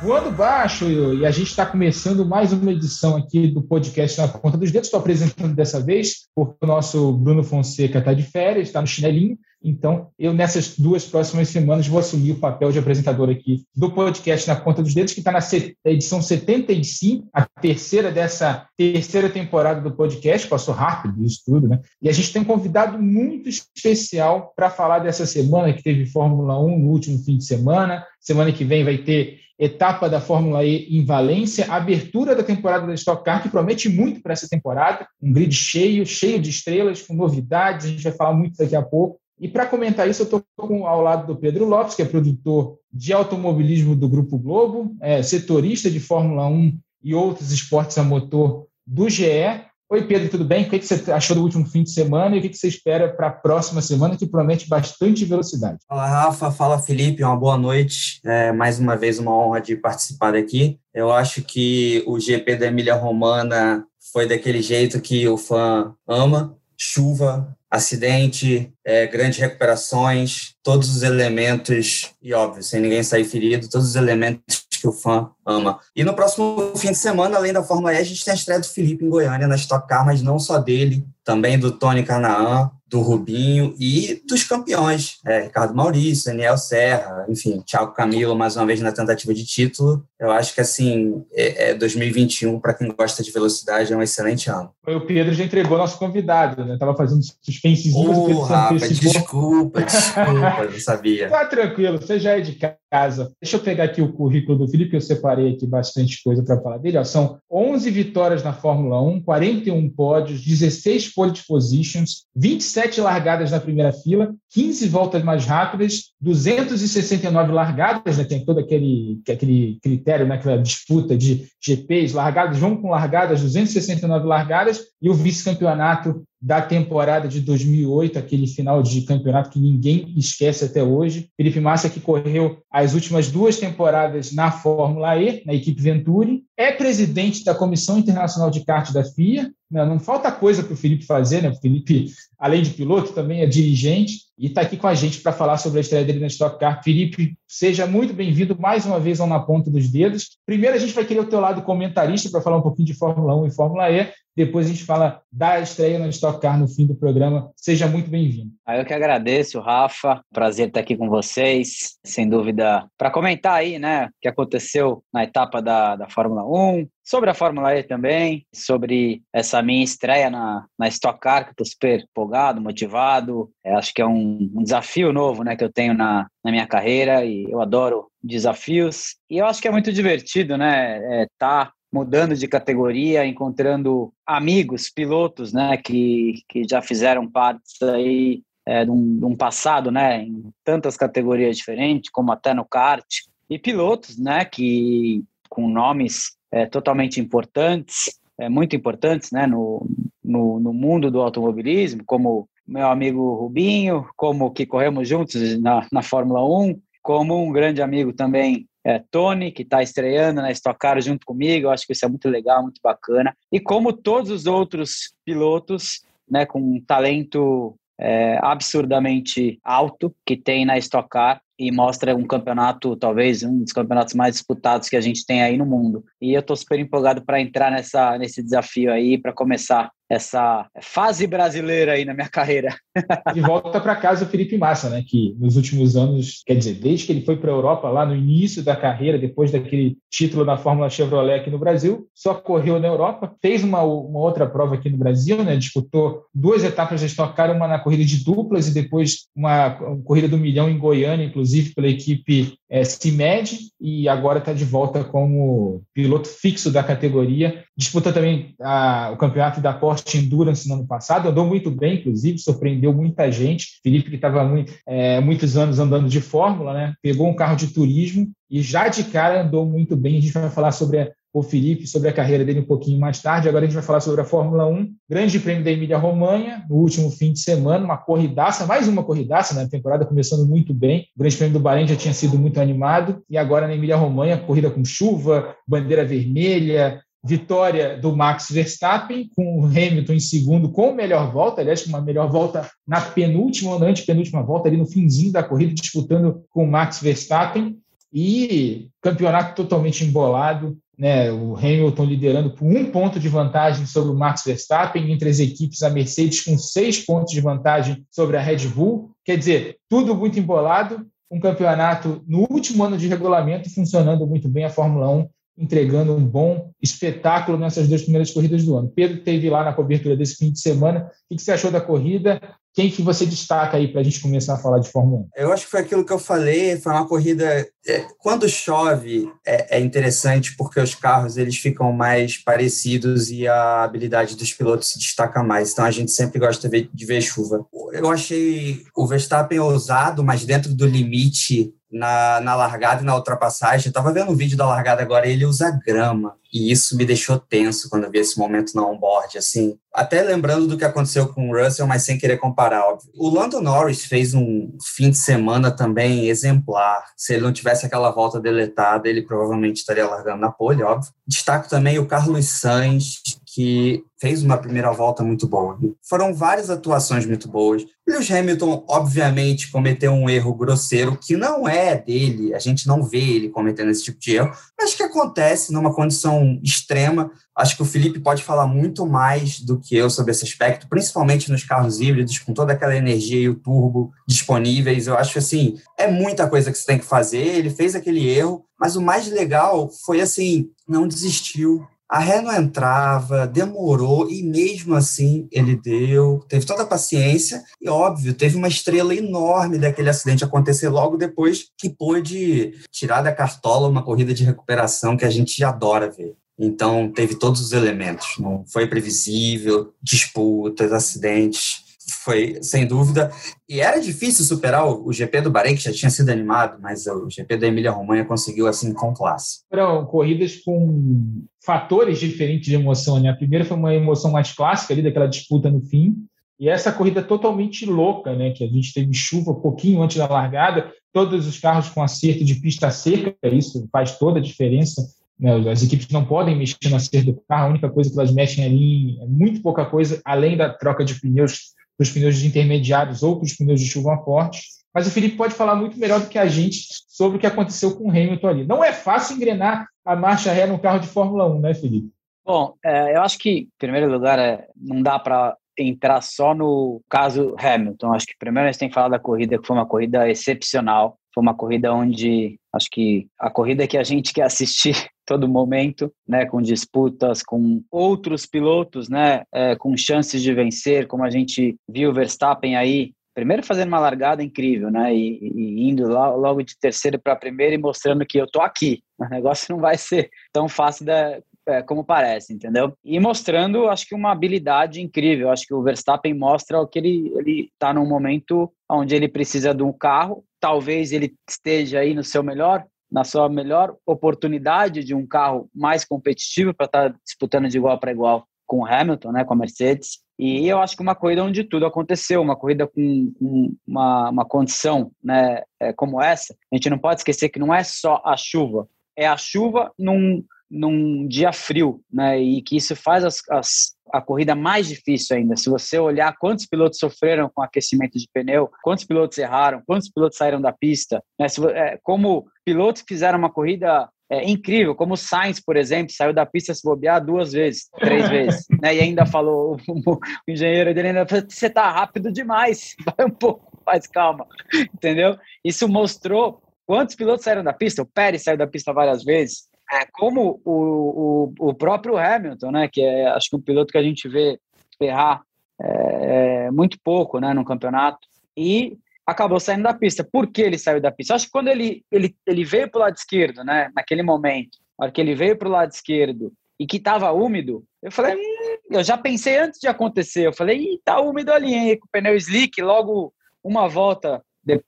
Voando baixo, e a gente está começando mais uma edição aqui do podcast Na Ponta dos Dedos. Estou apresentando dessa vez, porque o nosso Bruno Fonseca está de férias, está no chinelinho. Então, eu, nessas duas próximas semanas, vou assumir o papel de apresentador aqui do podcast Na Ponta dos Dedos, que está na edição 75, a terceira dessa terceira temporada do podcast. Passou rápido isso tudo, né? E a gente tem um convidado muito especial para falar dessa semana, que teve Fórmula 1 no último fim de semana. Semana que vem vai ter etapa da Fórmula E em Valência, abertura da temporada da Stock Car, que promete muito para essa temporada, um grid cheio, cheio de estrelas, com novidades, a gente vai falar muito daqui a pouco. E para comentar isso, eu estou ao lado do Pedro Lopes, que é produtor de automobilismo do Grupo Globo, é setorista de Fórmula 1 e outros esportes a motor do GE. Oi, Pedro, tudo bem? O que você achou do último fim de semana e o que você espera para a próxima semana, que promete bastante velocidade? Fala, Rafa. Fala, Felipe. Uma boa noite. É, mais uma vez, uma honra de participar daqui. Eu acho que o GP da Emília-Romana foi daquele jeito que o fã ama. Chuva, acidente, é, grandes recuperações, todos os elementos, e óbvio, sem ninguém sair ferido, todos os elementos que o fã ama. E no próximo fim de semana, além da Fórmula E, a gente tem a estreia do Felipe em Goiânia na Stock Car, mas não só dele, também do Tony Canaan, do Rubinho e dos campeões, é, Ricardo Maurício, Daniel Serra, enfim, Thiago Camilo, mais uma vez na tentativa de título. Eu acho que, assim, é, é 2021, para quem gosta de velocidade, é um excelente ano. O Pedro já entregou nosso convidado, né? Tava fazendo suspensezinho. Oh, Rafa, desculpa, desculpa, não sabia. Tá tranquilo, você já é de casa. Deixa eu pegar aqui o currículo do Felipe, eu separei aqui bastante coisa para falar dele. Ó, são 11 vitórias na Fórmula 1, 41 pódios, 16 pole positions, 27 largadas na primeira fila, 15 voltas mais rápidas, 269 largadas, né? tem todo aquele, aquele critério, né? aquela disputa de GPs, largadas, vamos com largadas, 269 largadas, e o vice-campeonato da temporada de 2008, aquele final de campeonato que ninguém esquece até hoje. Felipe Massa, que correu as últimas duas temporadas na Fórmula E, na equipe Venturi, é presidente da Comissão Internacional de Kart da FIA. Não, não falta coisa para o Felipe fazer, né? O Felipe, além de piloto, também é dirigente e está aqui com a gente para falar sobre a estreia dele na Stock Car. Felipe, seja muito bem-vindo mais uma vez ao Na Ponta dos Dedos. Primeiro, a gente vai querer o teu lado comentarista para falar um pouquinho de Fórmula 1 e Fórmula E. Depois a gente fala da estreia na Stock Car no fim do programa. Seja muito bem-vindo. Ah, eu que agradeço, Rafa. Prazer estar aqui com vocês. Sem dúvida, para comentar aí, né, o que aconteceu na etapa da, da Fórmula 1, sobre a Fórmula E também, sobre essa minha estreia na, na Stock Car, que estou super empolgado, motivado. É, acho que é um, um, desafio novo né, que eu tenho na, na minha carreira e eu adoro desafios. E eu acho que é muito divertido, né? É, tá mudando de categoria, encontrando amigos, pilotos, né, que, que já fizeram parte aí é, de, um, de um passado, né, em tantas categorias diferentes, como até no kart, e pilotos, né, que com nomes é, totalmente importantes, é, muito importantes, né, no, no, no mundo do automobilismo, como meu amigo Rubinho, como que corremos juntos na, na Fórmula 1, como um grande amigo também é, Tony, que está estreando na Stock Car junto comigo, eu acho que isso é muito legal, muito bacana. E como todos os outros pilotos, né, com um talento é, absurdamente alto que tem na Stock Car e mostra um campeonato, talvez um dos campeonatos mais disputados que a gente tem aí no mundo. E eu estou super empolgado para entrar nessa, nesse desafio aí, para começar essa fase brasileira aí na minha carreira. De volta para casa o Felipe Massa, né, que nos últimos anos, quer dizer, desde que ele foi para a Europa, lá no início da carreira, depois daquele título na Fórmula Chevrolet aqui no Brasil, só correu na Europa, fez uma, uma outra prova aqui no Brasil, né, disputou duas etapas de Stock Car, uma na corrida de duplas e depois uma, uma corrida do milhão em Goiânia, inclusive pela equipe é, CIMED, e agora está de volta como piloto fixo da categoria. Disputa também a, o campeonato da Porsche Endurance no ano passado, andou muito bem, inclusive, surpreendeu muita gente. Felipe, que estava muito, é, muitos anos andando de Fórmula, né? pegou um carro de turismo e já de cara andou muito bem. A gente vai falar sobre o Felipe sobre a carreira dele um pouquinho mais tarde. Agora a gente vai falar sobre a Fórmula 1, Grande Prêmio da Emília-Romanha, no último fim de semana, uma corridaça, mais uma corridaça, né? A temporada começando muito bem. O Grande Prêmio do Bahrein já tinha sido muito animado, e agora na Emília-Romanha, corrida com chuva, bandeira vermelha, vitória do Max Verstappen, com o Hamilton em segundo, com melhor volta, aliás, com uma melhor volta na penúltima ou na antepenúltima volta, ali no finzinho da corrida, disputando com o Max Verstappen, e campeonato totalmente embolado, né, o Hamilton liderando por um ponto de vantagem sobre o Max Verstappen, entre as equipes a Mercedes com seis pontos de vantagem sobre a Red Bull. Quer dizer, tudo muito embolado, um campeonato no último ano de regulamento funcionando muito bem a Fórmula 1 entregando um bom espetáculo nessas duas primeiras corridas do ano. Pedro teve lá na cobertura desse fim de semana. O que você achou da corrida? Quem que você destaca aí para a gente começar a falar de Fórmula 1? Eu acho que foi aquilo que eu falei, foi uma corrida... É, quando chove é, é, interessante porque os carros eles ficam mais parecidos e a habilidade dos pilotos se destaca mais, então a gente sempre gosta de ver, de ver chuva. Eu achei o Verstappen ousado, mas dentro do limite na, na largada e na ultrapassagem. Eu estava vendo um vídeo da largada agora, ele usa grama. E isso me deixou tenso quando eu vi esse momento na onboard, assim. Até lembrando do que aconteceu com o Russell, mas sem querer comparar, óbvio. O Lando Norris fez um fim de semana também exemplar. Se ele não tivesse aquela volta deletada, ele provavelmente estaria largando na pole, óbvio. Destaco também o Carlos Sainz, que fez uma primeira volta muito boa. Foram várias atuações muito boas. Lewis Hamilton, obviamente, cometeu um erro grosseiro que não é dele, a gente não vê ele cometendo esse tipo de erro, mas que acontece numa condição extrema. Acho que o Felipe pode falar muito mais do que eu sobre esse aspecto, principalmente nos carros híbridos, com toda aquela energia e o turbo disponíveis. Eu acho assim, é muita coisa que você tem que fazer. Ele fez aquele erro, mas o mais legal foi assim, não desistiu, a ré não entrava, demorou e mesmo assim ele deu, teve toda a paciência e óbvio, teve uma estrela enorme daquele acidente acontecer logo depois que pôde tirar da cartola uma corrida de recuperação que a gente adora ver. Então teve todos os elementos, não foi previsível, disputas, acidentes, foi sem dúvida. E era difícil superar o, GP do Bahrein, que já tinha sido animado, mas o GP da Emília-Romanha conseguiu assim com classe. Foram corridas com fatores diferentes de emoção. Né? A primeira foi uma emoção mais clássica, ali, daquela disputa no fim. E essa corrida totalmente louca, né? Que a gente teve chuva pouquinho antes da largada, todos os carros com acerto de pista seca, isso faz toda a diferença. Né? As equipes não podem mexer no acerto do carro, a única coisa que elas mexem ali é muito pouca coisa, além da troca de pneus para os pneus intermediários ou para os pneus de chuva forte. Mas o Felipe pode falar muito melhor do que a gente sobre o que aconteceu com o Hamilton ali. Não é fácil engrenar a marcha ré no carro de Fórmula 1, né, Felipe? Bom, é, eu acho que, em primeiro lugar, é, não dá para entrar só no caso Hamilton. Acho que primeiro a gente tem que falar da corrida, que foi uma corrida excepcional. Foi uma corrida onde acho que a corrida que a gente quer assistir todo momento, né, com disputas com outros pilotos, né, é, com chances de vencer, como a gente viu o Verstappen aí primeiro fazendo uma largada incrível, né? E, e indo lá, logo de terceiro para primeiro e mostrando que eu tô aqui. O negócio não vai ser tão fácil da, é, como parece, entendeu? E mostrando, acho que uma habilidade incrível. Acho que o Verstappen mostra que ele ele está num momento onde ele precisa de um carro. Talvez ele esteja aí no seu melhor, na sua melhor oportunidade de um carro mais competitivo para estar tá disputando de igual para igual com o Hamilton, né, com a Mercedes. E eu acho que uma corrida onde tudo aconteceu, uma corrida com, com uma, uma condição né, é, como essa, a gente não pode esquecer que não é só a chuva, é a chuva num num dia frio, né? E que isso faz as, as, a corrida mais difícil ainda. Se você olhar quantos pilotos sofreram com aquecimento de pneu, quantos pilotos erraram, quantos pilotos saíram da pista, né? Se, é, como pilotos fizeram uma corrida é, incrível, como o Sainz, por exemplo, saiu da pista se bobear duas vezes, três vezes, né? E ainda falou, o, o engenheiro dele ainda falou, você tá rápido demais, vai um pouco mais calma, entendeu? Isso mostrou quantos pilotos saíram da pista. O Pérez saiu da pista várias vezes, é, como o, o, o próprio Hamilton, né, que é acho que um piloto que a gente vê errar é, é, muito pouco né, no campeonato, e acabou saindo da pista. Por que ele saiu da pista? Acho que quando ele, ele, ele veio para o lado esquerdo, né, naquele momento, na hora que ele veio para o lado esquerdo e que estava úmido, eu falei, hum, eu já pensei antes de acontecer, eu falei, Ih, tá úmido ali, hein, com o pneu slick, logo uma volta,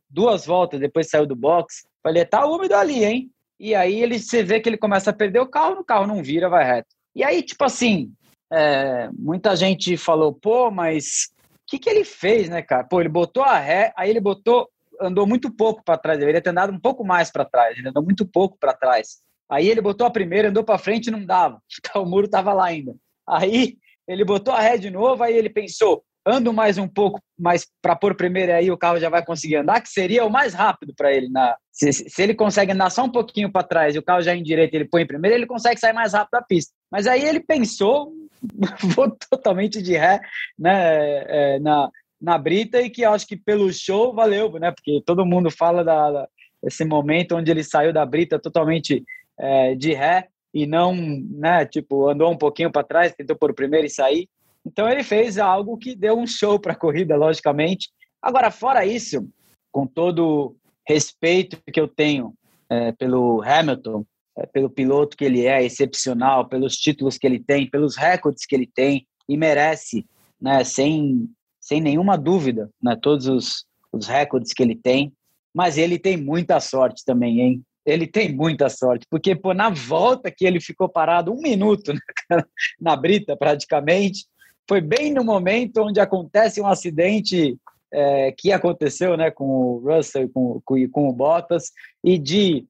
duas voltas depois saiu do box, falei, tá úmido ali, hein? E aí ele você vê que ele começa a perder o carro, o carro não vira, vai reto. E aí, tipo assim, é, muita gente falou, pô, mas o que, que ele fez, né, cara? Pô, ele botou a ré, aí ele botou, andou muito pouco para trás, deveria ter andado um pouco mais para trás, ele andou muito pouco para trás. Aí ele botou a primeira, andou para frente e não dava, o muro tava lá ainda. Aí ele botou a ré de novo, aí ele pensou, ando mais um pouco mais para pôr primeiro aí o carro já vai conseguir andar, que seria o mais rápido para ele. Na, se, se, ele consegue andar só um pouquinho para trás e o carro já em direita ele põe em primeiro, ele consegue sair mais rápido da pista. Mas aí ele pensou, vou totalmente de ré né, é, na, na brita e que acho que pelo show valeu, né? Porque todo mundo fala da, da esse momento onde ele saiu da brita totalmente é, de ré e não, né, tipo, andou um pouquinho para trás, tentou pôr o primeiro e sair. Então ele fez algo que deu um show para a corrida, logicamente. Agora, fora isso, com todo respeito que eu tenho é, pelo Hamilton, é, pelo piloto que ele é, excepcional, pelos títulos que ele tem, pelos recordes que ele tem e merece, né, sem, sem nenhuma dúvida, né, todos os, os recordes que ele tem. Mas ele tem muita sorte também, hein? Ele tem muita sorte, porque pô, na volta que ele ficou parado um minuto na, na brita, praticamente, foi bem no momento onde acontece um acidente é, que aconteceu né, com o Russell e com, com, com o Bottas, e de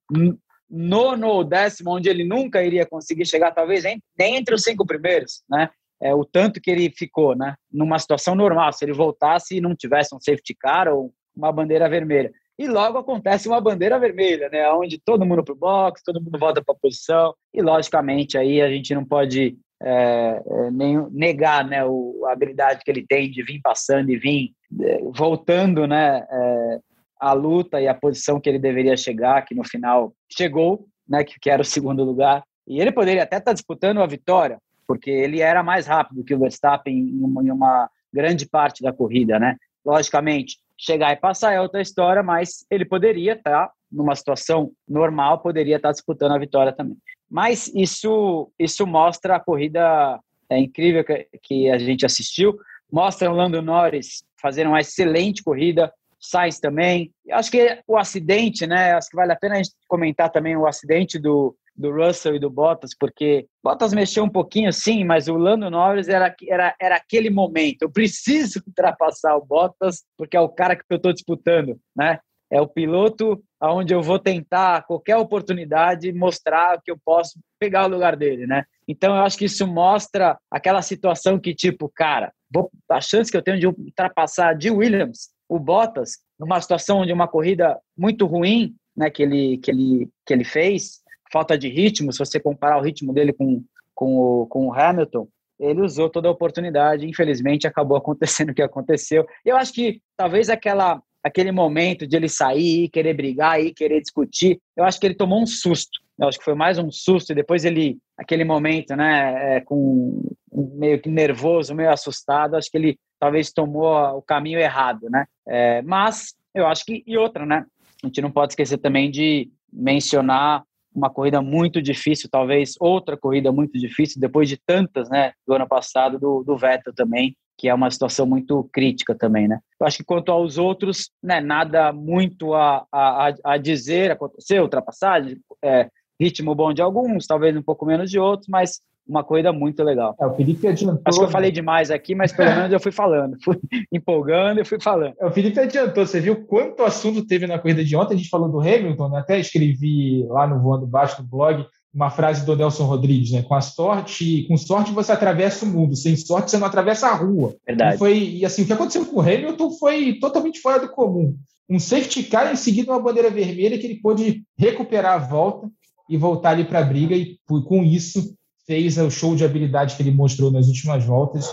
nono ou décimo, onde ele nunca iria conseguir chegar, talvez nem, entre os cinco primeiros, né? É, o tanto que ele ficou, né? Numa situação normal, se ele voltasse e não tivesse um safety car ou uma bandeira vermelha. E logo acontece uma bandeira vermelha, né? Onde todo mundo para o box, todo mundo volta para a posição. E logicamente aí a gente não pode é, é, nem negar né, o, a habilidade que ele tem de vir passando e vir é, voltando né, é, a luta e a posição que ele deveria chegar, que no final chegou, né, que, que era o segundo lugar. E ele poderia até estar disputando a vitória, porque ele era mais rápido que o Verstappen em uma, em uma grande parte da corrida, né? Logicamente, chegar e passar é outra história, mas ele poderia estar numa situação normal, poderia estar disputando a vitória também. Mas isso, isso mostra a corrida é, incrível que, que a gente assistiu. Mostra o Lando Norris fazendo uma excelente corrida, Sainz também. Acho que o acidente, né? Acho que vale a pena a gente comentar também o acidente do, do Russell e do Bottas, porque Bottas mexeu um pouquinho, sim, mas o Lando Norris era, era, era aquele momento. Eu preciso ultrapassar o Bottas, porque é o cara que eu estou disputando, né? É o piloto aonde eu vou tentar qualquer oportunidade mostrar que eu posso pegar o lugar dele, né? Então eu acho que isso mostra aquela situação que tipo, cara, vou, a chance que eu tenho de ultrapassar de Williams, o Bottas, numa situação onde uma corrida muito ruim, né, que ele que ele que ele fez, falta de ritmo, se você comparar o ritmo dele com com o, com o Hamilton, ele usou toda a oportunidade, infelizmente acabou acontecendo o que aconteceu. Eu acho que talvez aquela aquele momento de ele sair, querer brigar e querer discutir, eu acho que ele tomou um susto. Eu acho que foi mais um susto e depois ele, aquele momento, né, é, com meio que nervoso, meio assustado, acho que ele talvez tomou o caminho errado, né? É, mas eu acho que e outra, né? A gente não pode esquecer também de mencionar uma corrida muito difícil, talvez outra corrida muito difícil, depois de tantas, né, do ano passado, do, do Vettel também, que é uma situação muito crítica também, né? Eu acho que quanto aos outros, né, nada muito a, a, a dizer, aconteceu, ultrapassagem, é, ritmo bom de alguns, talvez um pouco menos de outros, mas uma corrida muito legal. É, o Felipe adiantou. Acho que eu falei demais aqui, mas pelo menos eu fui falando. Fui empolgando e fui falando. É, o Felipe adiantou. Você viu quanto assunto teve na corrida de ontem? A gente falou do Hamilton, né? até escrevi lá no Voando Baixo, no blog, uma frase do Nelson Rodrigues, né? Com a sorte, com sorte você atravessa o mundo, sem sorte você não atravessa a rua. Verdade. E, foi, e assim, o que aconteceu com o Hamilton foi totalmente fora do comum. Um safety car em seguida uma bandeira vermelha que ele pôde recuperar a volta e voltar ali para a briga e com isso fez o show de habilidade que ele mostrou nas últimas voltas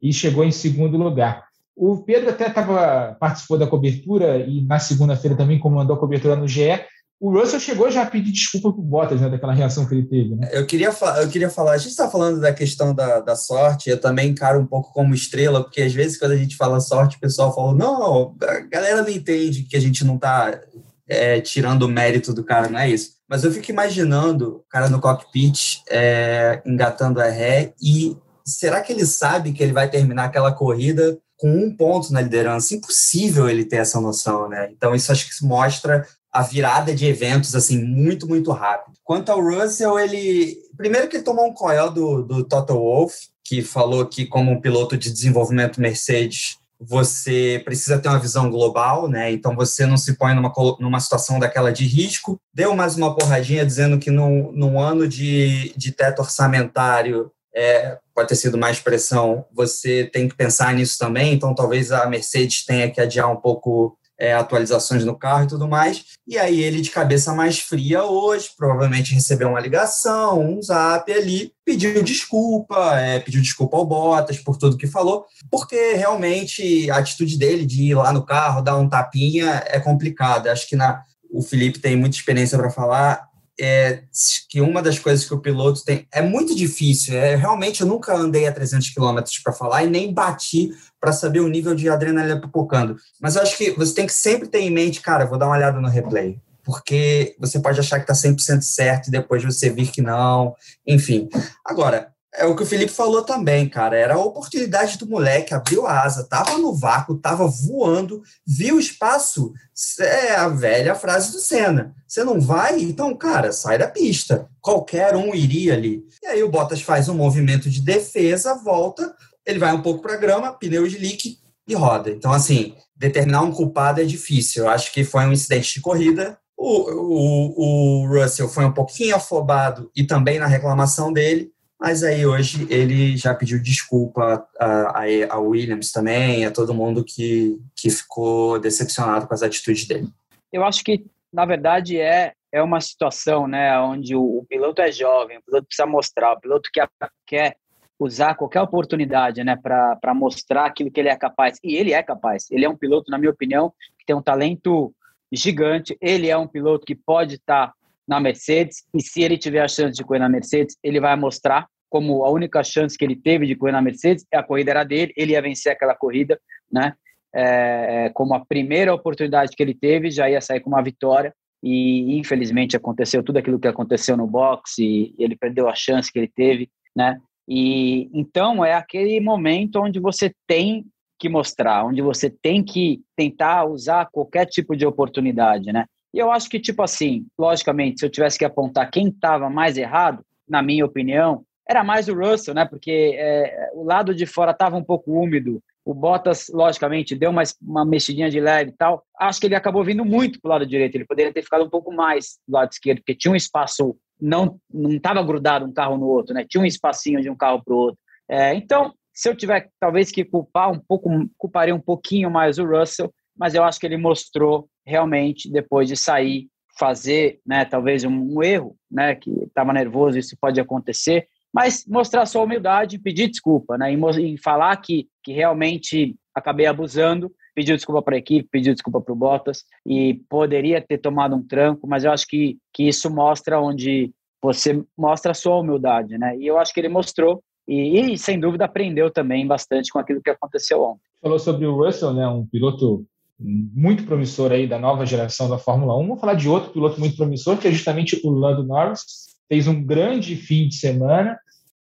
e chegou em segundo lugar. O Pedro até tava, participou da cobertura e na segunda-feira também comandou a cobertura no GE o Russell chegou já a pedir desculpa pro Bottas, né, daquela reação que ele teve. Né? Eu, queria eu queria falar, a gente está falando da questão da, da sorte, eu também encaro um pouco como estrela, porque às vezes quando a gente fala sorte, o pessoal fala, não, a galera não entende que a gente não está é, tirando o mérito do cara, não é isso. Mas eu fico imaginando o cara no cockpit é, engatando a ré e será que ele sabe que ele vai terminar aquela corrida com um ponto na liderança. Impossível ele ter essa noção, né? Então, isso acho que mostra a virada de eventos assim muito, muito rápido. Quanto ao Russell, ele. Primeiro que ele tomou um coel do, do Toto Wolff, que falou que, como um piloto de desenvolvimento Mercedes, você precisa ter uma visão global, né? Então você não se põe numa, numa situação daquela de risco. Deu mais uma porradinha dizendo que num, num ano de, de teto orçamentário é, pode ter sido mais pressão, você tem que pensar nisso também. Então talvez a Mercedes tenha que adiar um pouco é, atualizações no carro e tudo mais. E aí ele, de cabeça mais fria hoje, provavelmente recebeu uma ligação, um zap ali, pediu desculpa, é, pediu desculpa ao Bottas por tudo que falou, porque realmente a atitude dele de ir lá no carro, dar um tapinha, é complicada. Acho que na, o Felipe tem muita experiência para falar é, que uma das coisas que o piloto tem é muito difícil. É, realmente, eu nunca andei a 300 km para falar e nem bati para saber o nível de adrenalina pipocando. Mas eu acho que você tem que sempre ter em mente, cara, vou dar uma olhada no replay. Porque você pode achar que está 100% certo e depois você vir que não. Enfim. Agora, é o que o Felipe falou também, cara. Era a oportunidade do moleque, abriu a asa, tava no vácuo, tava voando, viu o espaço. É a velha frase do Senna. Você não vai? Então, cara, sai da pista. Qualquer um iria ali. E aí o Bottas faz um movimento de defesa, volta, ele vai um pouco para grama, pneu de leak e roda. Então, assim, determinar um culpado é difícil. Eu acho que foi um incidente de corrida. O, o, o Russell foi um pouquinho afobado e também na reclamação dele mas aí hoje ele já pediu desculpa a, a, a, Williams também, a todo mundo que, que ficou decepcionado com as atitudes dele. Eu acho que, na verdade, é, é uma situação né, onde o, o piloto é jovem, o piloto precisa mostrar, o piloto quer, quer usar qualquer oportunidade né, para mostrar aquilo que ele é capaz. E ele é capaz. Ele é um piloto, na minha opinião, que tem um talento gigante. Ele é um piloto que pode estar tá na Mercedes, e se ele tiver a chance de correr na Mercedes, ele vai mostrar como a única chance que ele teve de correr na Mercedes, a corrida era dele, ele ia vencer aquela corrida, né? É, é, como a primeira oportunidade que ele teve, já ia sair com uma vitória, e infelizmente aconteceu tudo aquilo que aconteceu no boxe, ele perdeu a chance que ele teve, né? E então é aquele momento onde você tem que mostrar, onde você tem que tentar usar qualquer tipo de oportunidade, né? E eu acho que, tipo assim, logicamente, se eu tivesse que apontar quem estava mais errado, na minha opinião, era mais o Russell, né? Porque é, o lado de fora estava um pouco úmido. O Bottas, logicamente, deu uma, uma mexidinha de leve e tal. Acho que ele acabou vindo muito para o lado direito. Ele poderia ter ficado um pouco mais do lado esquerdo, porque tinha um espaço, não estava grudado um carro no outro, né? Tinha um espacinho de um carro para o outro. É, então, se eu tiver talvez que culpar um pouco, culparia um pouquinho mais o Russell, mas eu acho que ele mostrou realmente depois de sair fazer, né, talvez um, um erro, né, que estava nervoso, isso pode acontecer, mas mostrar sua humildade, pedir desculpa, né, e, falar que, que realmente acabei abusando, pediu desculpa para a equipe, pediu desculpa para o Bottas e poderia ter tomado um tranco, mas eu acho que, que isso mostra onde você mostra a sua humildade, né? E eu acho que ele mostrou e, e, sem dúvida aprendeu também bastante com aquilo que aconteceu ontem. Falou sobre o Russell, né? Um piloto muito promissor aí da nova geração da Fórmula 1. Vamos falar de outro piloto muito promissor, que é justamente o Lando Norris. Fez um grande fim de semana,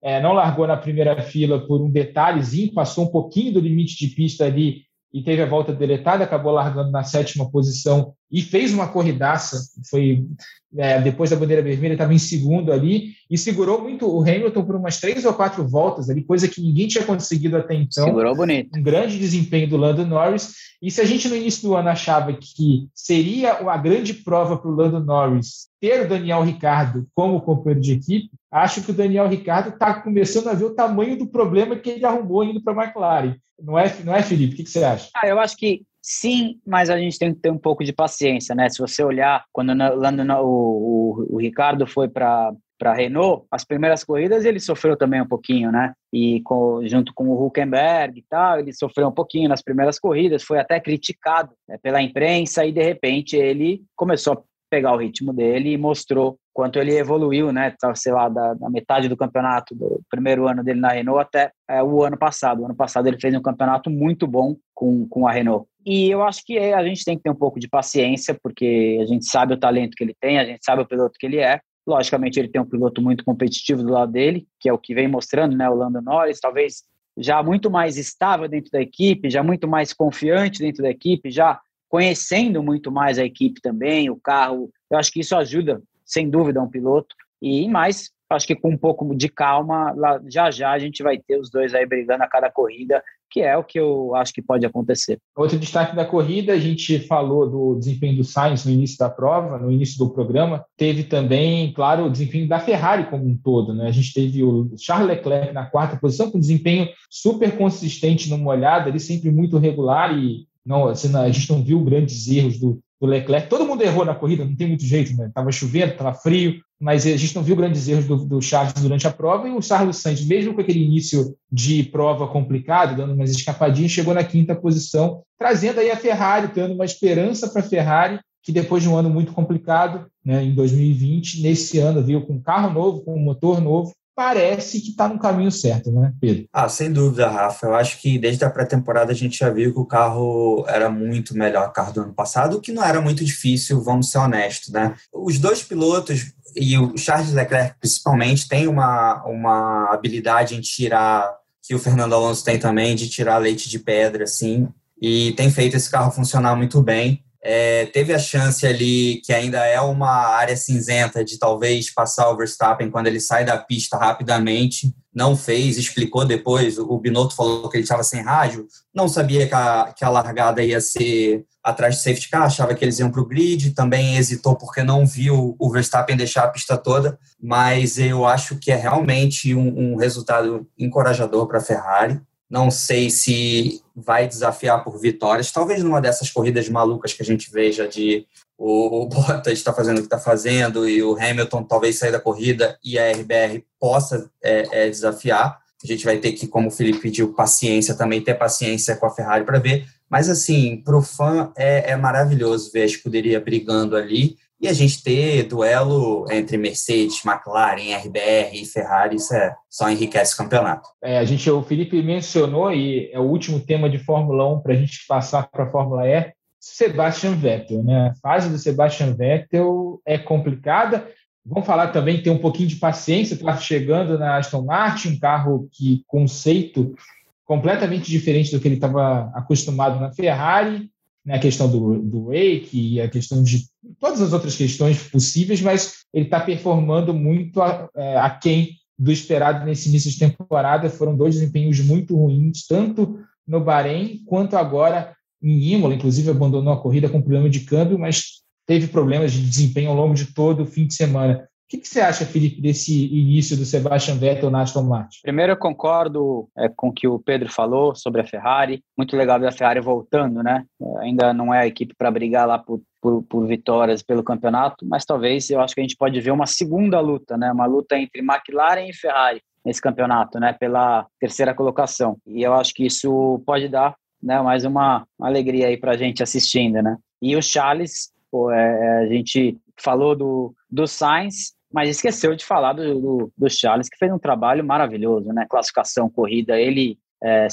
é, não largou na primeira fila por um detalhezinho, passou um pouquinho do limite de pista ali e teve a volta deletada, acabou largando na sétima posição e fez uma corridaça. Foi é, depois da bandeira vermelha, estava em segundo ali e segurou muito o Hamilton por umas três ou quatro voltas ali, coisa que ninguém tinha conseguido até então. Segurou bonito. Um grande desempenho do Lando Norris. E se a gente no início do ano achava que seria a grande prova para o Lando Norris ter o Daniel Ricardo como companheiro de equipe, acho que o Daniel Ricardo está começando a ver o tamanho do problema que ele arrumou indo para a McLaren. Não é, não é, Felipe? O que, que você acha? Ah, eu acho que Sim, mas a gente tem que ter um pouco de paciência, né? Se você olhar, quando o, o, o Ricardo foi para para Renault, as primeiras corridas ele sofreu também um pouquinho, né? E com, junto com o Huckenberg e tal, ele sofreu um pouquinho nas primeiras corridas, foi até criticado né, pela imprensa e de repente ele começou a pegar o ritmo dele e mostrou quanto ele evoluiu, né? Tá, sei lá, da, da, metade do campeonato, do primeiro ano dele na Renault até é, o ano passado. O ano passado ele fez um campeonato muito bom com, com a Renault. E eu acho que a gente tem que ter um pouco de paciência, porque a gente sabe o talento que ele tem, a gente sabe o piloto que ele é. Logicamente, ele tem um piloto muito competitivo do lado dele, que é o que vem mostrando, né? O Lando Norris, talvez já muito mais estável dentro da equipe, já muito mais confiante dentro da equipe, já conhecendo muito mais a equipe também, o carro. Eu acho que isso ajuda, sem dúvida, um piloto. E mais, acho que com um pouco de calma, lá, já já a gente vai ter os dois aí brigando a cada corrida, que é o que eu acho que pode acontecer. Outro destaque da corrida, a gente falou do desempenho do Sainz no início da prova, no início do programa. Teve também, claro, o desempenho da Ferrari como um todo. Né? A gente teve o Charles Leclerc na quarta posição, com desempenho super consistente numa olhada, ele sempre muito regular e não, assim, a gente não viu grandes erros do, do Leclerc. Todo mundo errou na corrida, não tem muito jeito, né? Tava chovendo, tava frio, mas a gente não viu grandes erros do, do Charles durante a prova. E o Charles Sainz, mesmo com aquele início de prova complicado, dando umas escapadinhas, chegou na quinta posição, trazendo aí a Ferrari, dando uma esperança para a Ferrari, que depois de um ano muito complicado, né, em 2020, nesse ano veio com carro novo, com motor novo, parece que está no caminho certo, né, Pedro? Ah, sem dúvida, Rafa. Eu acho que desde a pré-temporada a gente já viu que o carro era muito melhor que o carro do ano passado, o que não era muito difícil, vamos ser honestos, né? Os dois pilotos, e o Charles Leclerc principalmente, tem uma, uma habilidade em tirar, que o Fernando Alonso tem também, de tirar leite de pedra, assim, e tem feito esse carro funcionar muito bem. É, teve a chance ali, que ainda é uma área cinzenta, de talvez passar o Verstappen quando ele sai da pista rapidamente. Não fez, explicou depois. O Binotto falou que ele estava sem rádio, não sabia que a, que a largada ia ser atrás de safety car, achava que eles iam para o grid. Também hesitou porque não viu o Verstappen deixar a pista toda. Mas eu acho que é realmente um, um resultado encorajador para a Ferrari. Não sei se vai desafiar por vitórias. Talvez numa dessas corridas malucas que a gente veja de o, Bottas está fazendo o que está fazendo e o Hamilton talvez sair da corrida e a RBR possa é, é, desafiar. A gente vai ter que, como o Felipe pediu, paciência também, ter paciência com a Ferrari para ver. Mas, assim, para o fã é, é maravilhoso ver a escuderia brigando ali. E a gente ter duelo entre Mercedes, McLaren, RBR e Ferrari, isso é, só enriquece o campeonato. É, a gente, o Felipe mencionou, e é o último tema de Fórmula 1 para a gente passar para a Fórmula E, Sebastian Vettel. Né? A fase do Sebastian Vettel é complicada. Vamos falar também, ter um pouquinho de paciência, está chegando na Aston Martin, um carro que conceito completamente diferente do que ele estava acostumado na Ferrari né, a questão do, do wake a questão de todas as outras questões possíveis, mas ele está performando muito é, aquém do esperado nesse início de temporada. Foram dois desempenhos muito ruins, tanto no Bahrein quanto agora em Imola. Inclusive, abandonou a corrida com problema de câmbio, mas teve problemas de desempenho ao longo de todo o fim de semana que, que você acha, Felipe, desse início do Sebastian Vettel na Aston Martin? Primeiro, eu concordo é, com o que o Pedro falou sobre a Ferrari. Muito legal ver a Ferrari voltando, né? É, ainda não é a equipe para brigar lá por, por, por, vitórias pelo campeonato, mas talvez eu acho que a gente pode ver uma segunda luta, né? Uma luta entre McLaren e Ferrari nesse campeonato, né? Pela terceira colocação. E eu acho que isso pode dar né, mais uma, uma alegria aí para a gente assistindo, né? E o Charles, pô, é, é, a gente falou do, do Sainz, mas esqueceu de falar do, do, do, Charles, que fez um trabalho maravilhoso, né? Classificação, corrida, ele é,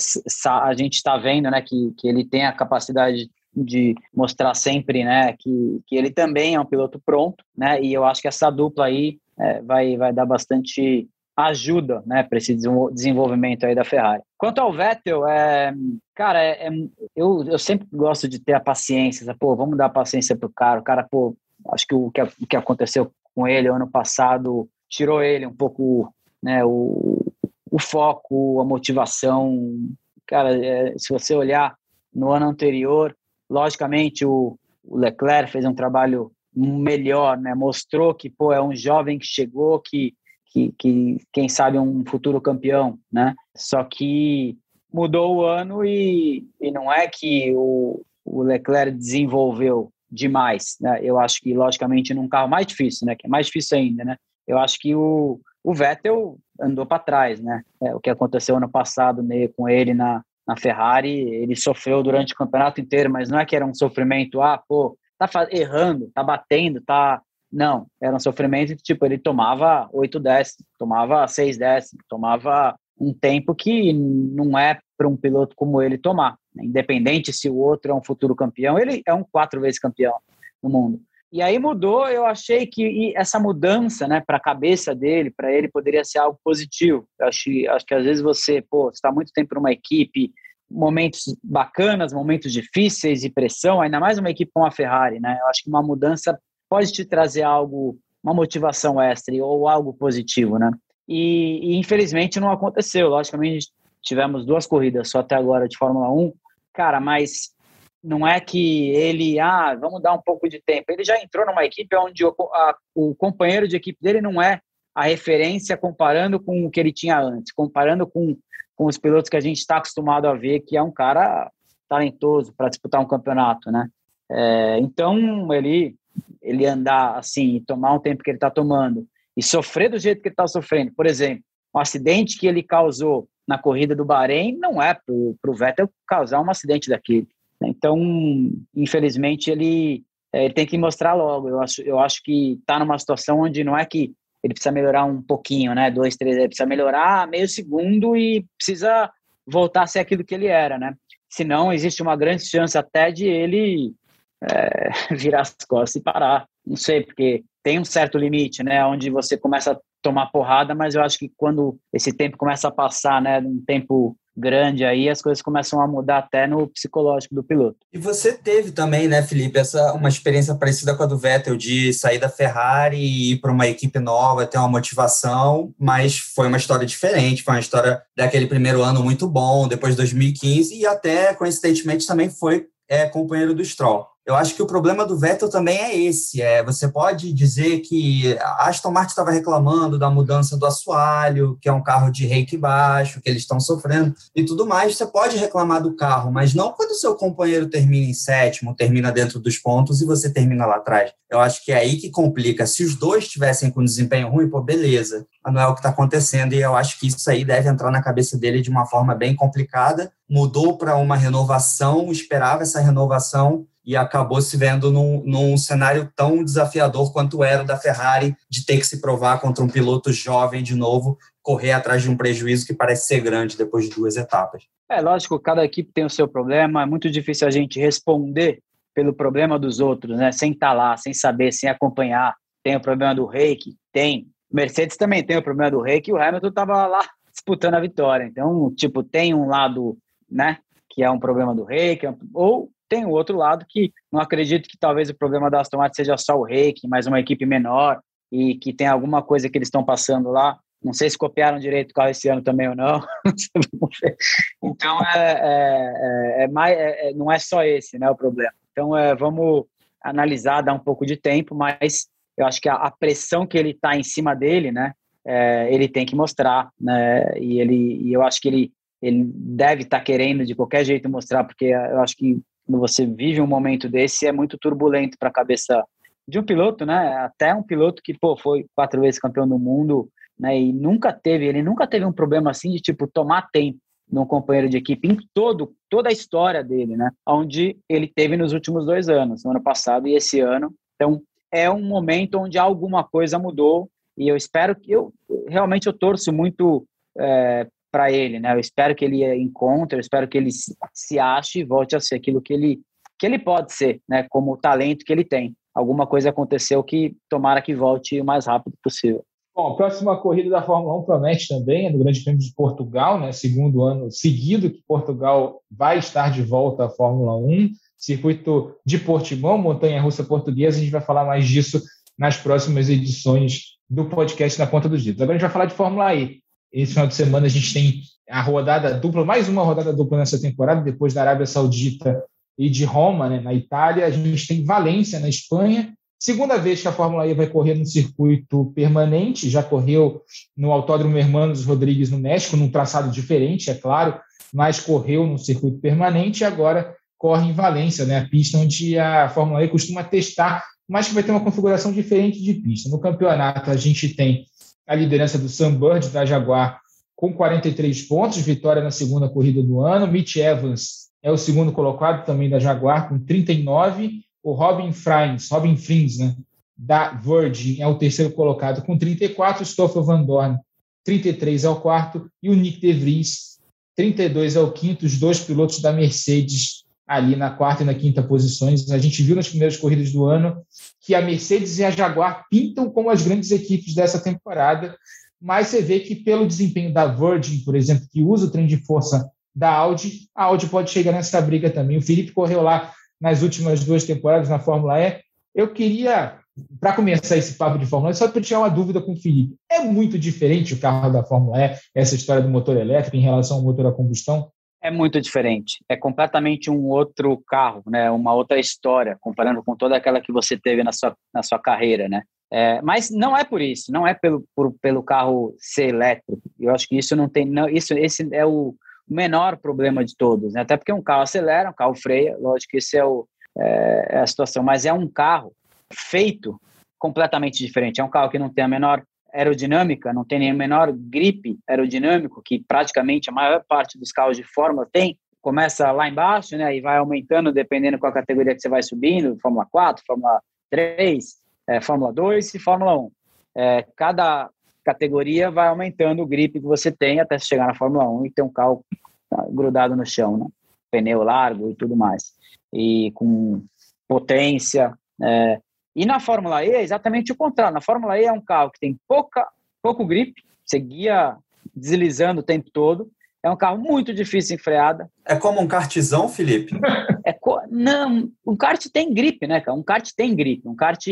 a gente está vendo, né, que, que ele tem a capacidade de mostrar sempre, né, que, que ele também é um piloto pronto, né? E eu acho que essa dupla aí é, vai vai dar bastante ajuda, né, para esse desenvolvimento aí da Ferrari. Quanto ao Vettel, é, cara, é, é, eu, eu sempre gosto de ter a paciência, pô, vamos dar paciência pro cara, o cara, pô, acho que o que, o que aconteceu com ele ano passado tirou ele um pouco né, o, o foco, a motivação. Cara, é, se você olhar no ano anterior, logicamente o, o Leclerc fez um trabalho melhor, né? Mostrou que pô é um jovem que chegou, que, que, que quem sabe um futuro campeão, né? Só que mudou o ano e, e não é que o, o Leclerc desenvolveu demais, né? Eu acho que, logicamente, num carro mais difícil, né? Que é mais difícil ainda, né? Eu acho que o, o Vettel andou para trás, né? É, o que aconteceu ano passado né, com ele na, na Ferrari, ele sofreu durante o campeonato inteiro, mas não é que era um sofrimento, ah, pô, tá errando, tá batendo, tá... Não, era um sofrimento que, tipo, ele tomava oito décimos, tomava seis décimos, tomava um tempo que não é para um piloto como ele tomar. Né? Independente se o outro é um futuro campeão, ele é um quatro vezes campeão no mundo. E aí mudou, eu achei que essa mudança, né, para a cabeça dele, para ele poderia ser algo positivo. Eu acho, acho que às vezes você, pô, está muito tempo numa equipe, momentos bacanas, momentos difíceis e pressão, ainda mais uma equipe como a Ferrari, né? Eu acho que uma mudança pode te trazer algo, uma motivação extra ou algo positivo, né? E, e infelizmente não aconteceu. Logicamente, tivemos duas corridas só até agora de Fórmula 1. Cara, mas não é que ele, ah, vamos dar um pouco de tempo. Ele já entrou numa equipe onde o, a, o companheiro de equipe dele não é a referência comparando com o que ele tinha antes, comparando com, com os pilotos que a gente está acostumado a ver, que é um cara talentoso para disputar um campeonato, né? É, então, ele, ele andar assim, tomar um tempo que ele está tomando e sofrer do jeito que ele está sofrendo, por exemplo, um acidente que ele causou na corrida do Bahrein não é para o Vettel causar um acidente daquele. Então, infelizmente, ele, é, ele tem que mostrar logo. Eu acho, eu acho que está numa situação onde não é que ele precisa melhorar um pouquinho, né? Dois, três, ele precisa melhorar meio segundo e precisa voltar a ser aquilo que ele era, né? Senão, existe uma grande chance até de ele é, virar as costas e parar. Não sei, porque tem um certo limite, né? Onde você começa a tomar porrada, mas eu acho que quando esse tempo começa a passar, né? Um tempo grande aí, as coisas começam a mudar até no psicológico do piloto. E você teve também, né, Felipe, essa uma experiência parecida com a do Vettel de sair da Ferrari e ir para uma equipe nova, ter uma motivação, mas foi uma história diferente, foi uma história daquele primeiro ano muito bom, depois de 2015 e até coincidentemente também foi é, companheiro do Stroll. Eu acho que o problema do Vettel também é esse. É, você pode dizer que a Aston Martin estava reclamando da mudança do assoalho, que é um carro de reiki baixo, que eles estão sofrendo e tudo mais. Você pode reclamar do carro, mas não quando seu companheiro termina em sétimo, termina dentro dos pontos e você termina lá atrás. Eu acho que é aí que complica. Se os dois tivessem com desempenho ruim, pô, beleza. Mas não é o que está acontecendo e eu acho que isso aí deve entrar na cabeça dele de uma forma bem complicada. Mudou para uma renovação, esperava essa renovação e acabou se vendo num, num cenário tão desafiador quanto era o da Ferrari, de ter que se provar contra um piloto jovem de novo, correr atrás de um prejuízo que parece ser grande depois de duas etapas. É lógico, cada equipe tem o seu problema, é muito difícil a gente responder pelo problema dos outros, né? Sem estar tá lá, sem saber, sem acompanhar. Tem o problema do reiki, tem. Mercedes também tem o problema do reiki, o Hamilton estava lá disputando a vitória. Então, tipo, tem um lado, né, que é um problema do reiki, ou tem o outro lado que não acredito que talvez o problema da Aston Martin seja só o reiki, mas uma equipe menor e que tem alguma coisa que eles estão passando lá. Não sei se copiaram direito o carro esse ano também ou não. então, é, é, é, é mais, é, é, não é só esse né, o problema. Então, é, vamos analisar, dar um pouco de tempo, mas eu acho que a, a pressão que ele está em cima dele, né, ele tem que mostrar. Né, e, ele, e eu acho que ele, ele deve estar tá querendo de qualquer jeito mostrar, porque eu acho que quando você vive um momento desse, é muito turbulento para a cabeça de um piloto, né? Até um piloto que, pô, foi quatro vezes campeão do mundo, né? E nunca teve, ele nunca teve um problema assim de, tipo, tomar tempo num companheiro de equipe em todo, toda a história dele, né? Onde ele teve nos últimos dois anos, no ano passado e esse ano. Então, é um momento onde alguma coisa mudou e eu espero que eu realmente eu torço muito é, para ele, né? Eu espero que ele encontre, eu espero que ele se ache e volte a ser aquilo que ele que ele pode ser, né? Como o talento que ele tem. Alguma coisa aconteceu que tomara que volte o mais rápido possível. Bom, a próxima corrida da Fórmula 1 promete também, é no Grande Prêmio de Portugal, né? Segundo ano seguido que Portugal vai estar de volta à Fórmula 1. Circuito de Portimão, montanha-russa portuguesa. A gente vai falar mais disso nas próximas edições do podcast na Ponta dos Dedos. Agora a gente vai falar de Fórmula E. Esse final de semana a gente tem a rodada dupla, mais uma rodada dupla nessa temporada, depois da Arábia Saudita e de Roma, né, na Itália. A gente tem Valência, na Espanha. Segunda vez que a Fórmula E vai correr no circuito permanente, já correu no Autódromo Hermanos Rodrigues, no México, num traçado diferente, é claro, mas correu no circuito permanente e agora corre em Valência, né, a pista onde a Fórmula E costuma testar, mas que vai ter uma configuração diferente de pista. No campeonato, a gente tem a liderança do Sam Bird, da Jaguar, com 43 pontos, vitória na segunda corrida do ano. Mitch Evans é o segundo colocado também da Jaguar, com 39. O Robin Frins, Robin Frins, né, da Virgin, é o terceiro colocado, com 34. Stoffel Van Dorn, 33 é o quarto. E o Nick De Vries, 32 é o quinto. Os dois pilotos da Mercedes ali na quarta e na quinta posições. A gente viu nas primeiras corridas do ano que a Mercedes e a Jaguar pintam como as grandes equipes dessa temporada, mas você vê que pelo desempenho da Virgin, por exemplo, que usa o trem de força da Audi, a Audi pode chegar nessa briga também. O Felipe correu lá nas últimas duas temporadas na Fórmula E. Eu queria, para começar esse papo de Fórmula E, só para tirar uma dúvida com o Felipe. É muito diferente o carro da Fórmula E, essa história do motor elétrico em relação ao motor a combustão? É muito diferente. É completamente um outro carro, né? Uma outra história, comparando com toda aquela que você teve na sua, na sua carreira, né? É, mas não é por isso, não é pelo, por, pelo carro ser elétrico. Eu acho que isso não tem, não, isso, esse é o menor problema de todos, né? Até porque um carro acelera, um carro freia, lógico que esse é, o, é, é a situação, mas é um carro feito completamente diferente. É um carro que não tem a menor aerodinâmica, não tem nem menor grip aerodinâmico, que praticamente a maior parte dos carros de Fórmula tem, começa lá embaixo, né, e vai aumentando dependendo qual categoria que você vai subindo, Fórmula 4, Fórmula 3, é, Fórmula 2 e Fórmula 1. É, cada categoria vai aumentando o grip que você tem até chegar na Fórmula 1 e ter um carro tá, grudado no chão, né, pneu largo e tudo mais, e com potência, é, e na Fórmula E é exatamente o contrário. Na Fórmula E é um carro que tem pouca, pouco grip, você guia deslizando o tempo todo. É um carro muito difícil em freada. É como um kartzão, Felipe? É co... Não, um kart tem grip, né, cara? Um kart tem grip. Um kart,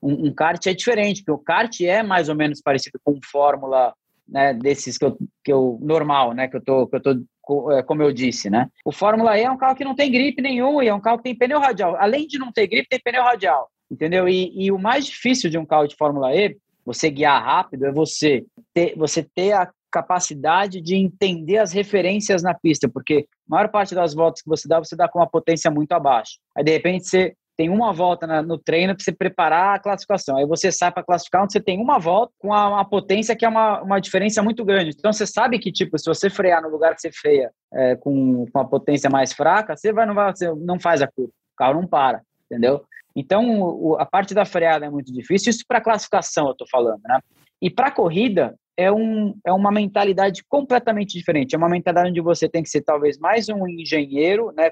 um, um kart é diferente, porque o kart é mais ou menos parecido com Fórmula, né, desses que eu, que eu normal, né, que eu tô, que eu tô é, como eu disse, né? O Fórmula E é um carro que não tem grip nenhum e é um carro que tem pneu radial. Além de não ter grip, tem pneu radial entendeu? E, e, o mais difícil de um carro de Fórmula E, você guiar rápido, é você ter, você ter a capacidade de entender as referências na pista, porque a maior parte das voltas que você dá, você dá com uma potência muito abaixo. Aí, de repente, você tem uma volta na, no treino para você preparar a classificação. Aí você sai para classificar onde você tem uma volta com a, uma potência que é uma, uma diferença muito grande. Então você sabe que, tipo, se você frear no lugar que você freia é, com, com a potência mais fraca, você, vai, não, vai, você não faz a curva. O carro não para, entendeu? Então, a parte da freada é muito difícil. Isso para classificação eu estou falando, né? E para corrida é, um, é uma mentalidade completamente diferente. É uma mentalidade onde você tem que ser talvez mais um engenheiro, né?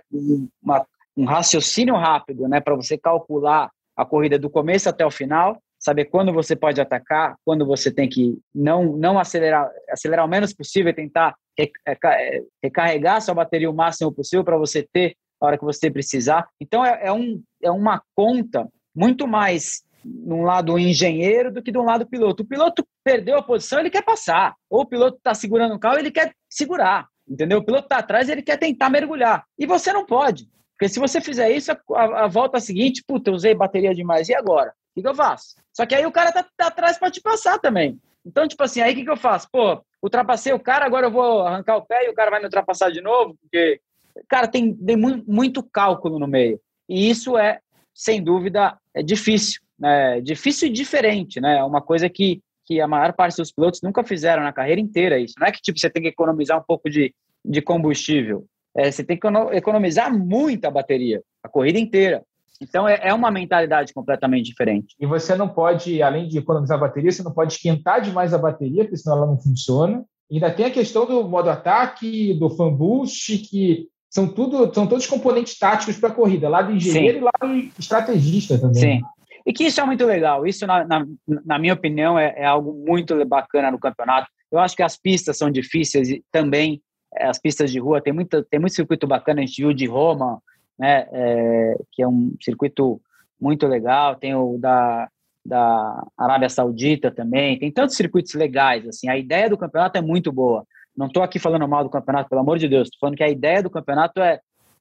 Uma, um raciocínio rápido, né? Para você calcular a corrida do começo até o final, saber quando você pode atacar, quando você tem que não não acelerar, acelerar o menos possível, e tentar é, é, recarregar sua bateria o máximo possível para você ter a hora que você precisar. Então, é, é, um, é uma conta muito mais num lado engenheiro do que de um lado piloto. O piloto perdeu a posição, ele quer passar. Ou o piloto está segurando o carro, ele quer segurar. Entendeu? O piloto está atrás, ele quer tentar mergulhar. E você não pode. Porque se você fizer isso, a, a volta seguinte, puta, eu usei bateria demais, e agora? O que, eu faço? Só que aí o cara tá, tá atrás para te passar também. Então, tipo assim, aí o que, que eu faço? Pô, ultrapassei o cara, agora eu vou arrancar o pé e o cara vai me ultrapassar de novo, porque cara, tem, tem muito cálculo no meio. E isso é, sem dúvida, é difícil. Né? Difícil e diferente, né? É uma coisa que, que a maior parte dos pilotos nunca fizeram na carreira inteira. Isso não é que tipo você tem que economizar um pouco de, de combustível. É, você tem que economizar muita bateria, a corrida inteira. Então é, é uma mentalidade completamente diferente. E você não pode, além de economizar bateria, você não pode esquentar demais a bateria, porque senão ela não funciona. Ainda tem a questão do modo ataque, do fan boost, que são tudo são todos componentes táticos para a corrida, lado engenheiro Sim. e lado estrategista também. Sim. E que isso é muito legal. Isso, na, na, na minha opinião, é, é, algo muito bacana no campeonato. Eu acho que as pistas são difíceis e também é, as pistas de rua tem muito, tem muito circuito bacana. A gente viu de Roma, né, é, que é um circuito muito legal. Tem o da, da Arábia Saudita também. Tem tantos circuitos legais. Assim, a ideia do campeonato é muito boa. Não estou aqui falando mal do campeonato, pelo amor de Deus. Estou falando que a ideia do campeonato é,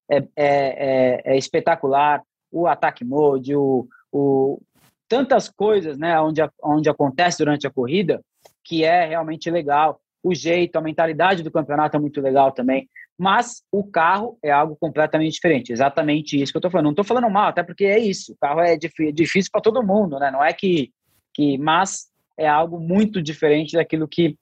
é, é, é, é espetacular. O ataque mode, o, o, tantas coisas né, onde, onde acontece durante a corrida que é realmente legal. O jeito, a mentalidade do campeonato é muito legal também. Mas o carro é algo completamente diferente. Exatamente isso que eu estou falando. Não estou falando mal, até porque é isso. O carro é difícil para todo mundo, né? Não é que, que. Mas é algo muito diferente daquilo que,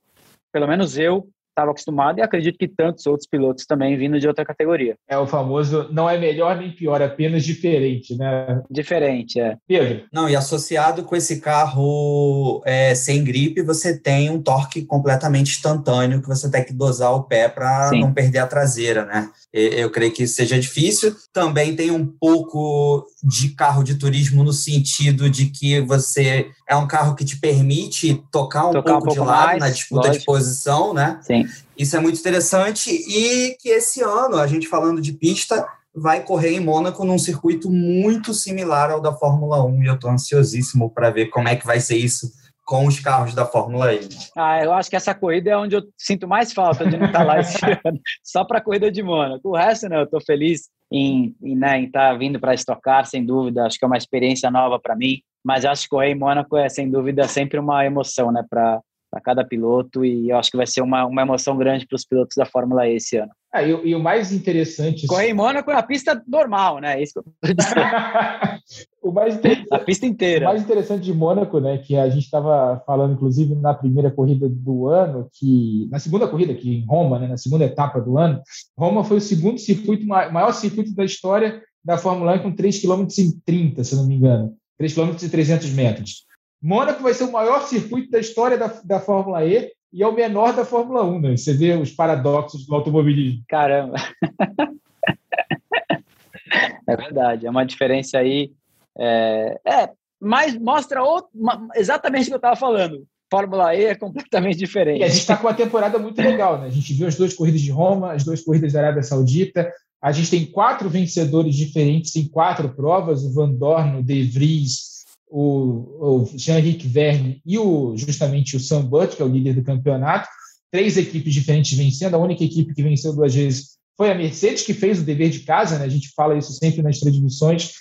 pelo menos eu, estava acostumado e acredito que tantos outros pilotos também vindo de outra categoria. É o famoso não é melhor nem pior, é apenas diferente, né? Diferente, é. Pedro. Não, e associado com esse carro é, sem gripe, você tem um torque completamente instantâneo que você tem que dosar o pé para não perder a traseira, né? Eu creio que isso seja difícil. Também tem um pouco de carro de turismo no sentido de que você é um carro que te permite tocar um, tocar pouco, um pouco, de lado mais, na disputa lógico. de posição, né? Sim Sim. Isso é muito interessante e que esse ano, a gente falando de pista, vai correr em Mônaco num circuito muito similar ao da Fórmula 1 e eu estou ansiosíssimo para ver como é que vai ser isso com os carros da Fórmula E. Ah, eu acho que essa corrida é onde eu sinto mais falta de não estar lá esse ano, só para a corrida de Mônaco. O resto, não, eu estou feliz em estar né, em tá vindo para estocar, sem dúvida, acho que é uma experiência nova para mim, mas acho que correr em Mônaco é, sem dúvida, sempre uma emoção né, para cada piloto e eu acho que vai ser uma, uma emoção grande para os pilotos da Fórmula E esse ano. Ah, e, e, o mais interessante. Correr em Mônaco é uma pista normal, né? Isso o mais a pista inteira. O mais interessante de Mônaco, né? Que a gente estava falando, inclusive, na primeira corrida do ano, que na segunda corrida aqui em Roma, né? Na segunda etapa do ano, Roma foi o segundo circuito, maior circuito da história da Fórmula 1 com 3 km e 30, se não me engano. 3 km e 300 metros. Mônaco vai ser o maior circuito da história da, da Fórmula E e é o menor da Fórmula 1, né? Você vê os paradoxos do automobilismo. Caramba! é verdade, é uma diferença aí. É, é mas mostra outro, exatamente o que eu estava falando. Fórmula E é completamente diferente. E a gente está com uma temporada muito legal, né? A gente viu as duas corridas de Roma, as duas corridas da Arábia Saudita. A gente tem quatro vencedores diferentes em quatro provas: o Van Dorn, o De Vries, o, o Jean-Henrique Verne e o, justamente o Sam Butt, que é o líder do campeonato. Três equipes diferentes vencendo. A única equipe que venceu duas vezes foi a Mercedes, que fez o dever de casa, né? a gente fala isso sempre nas transmissões.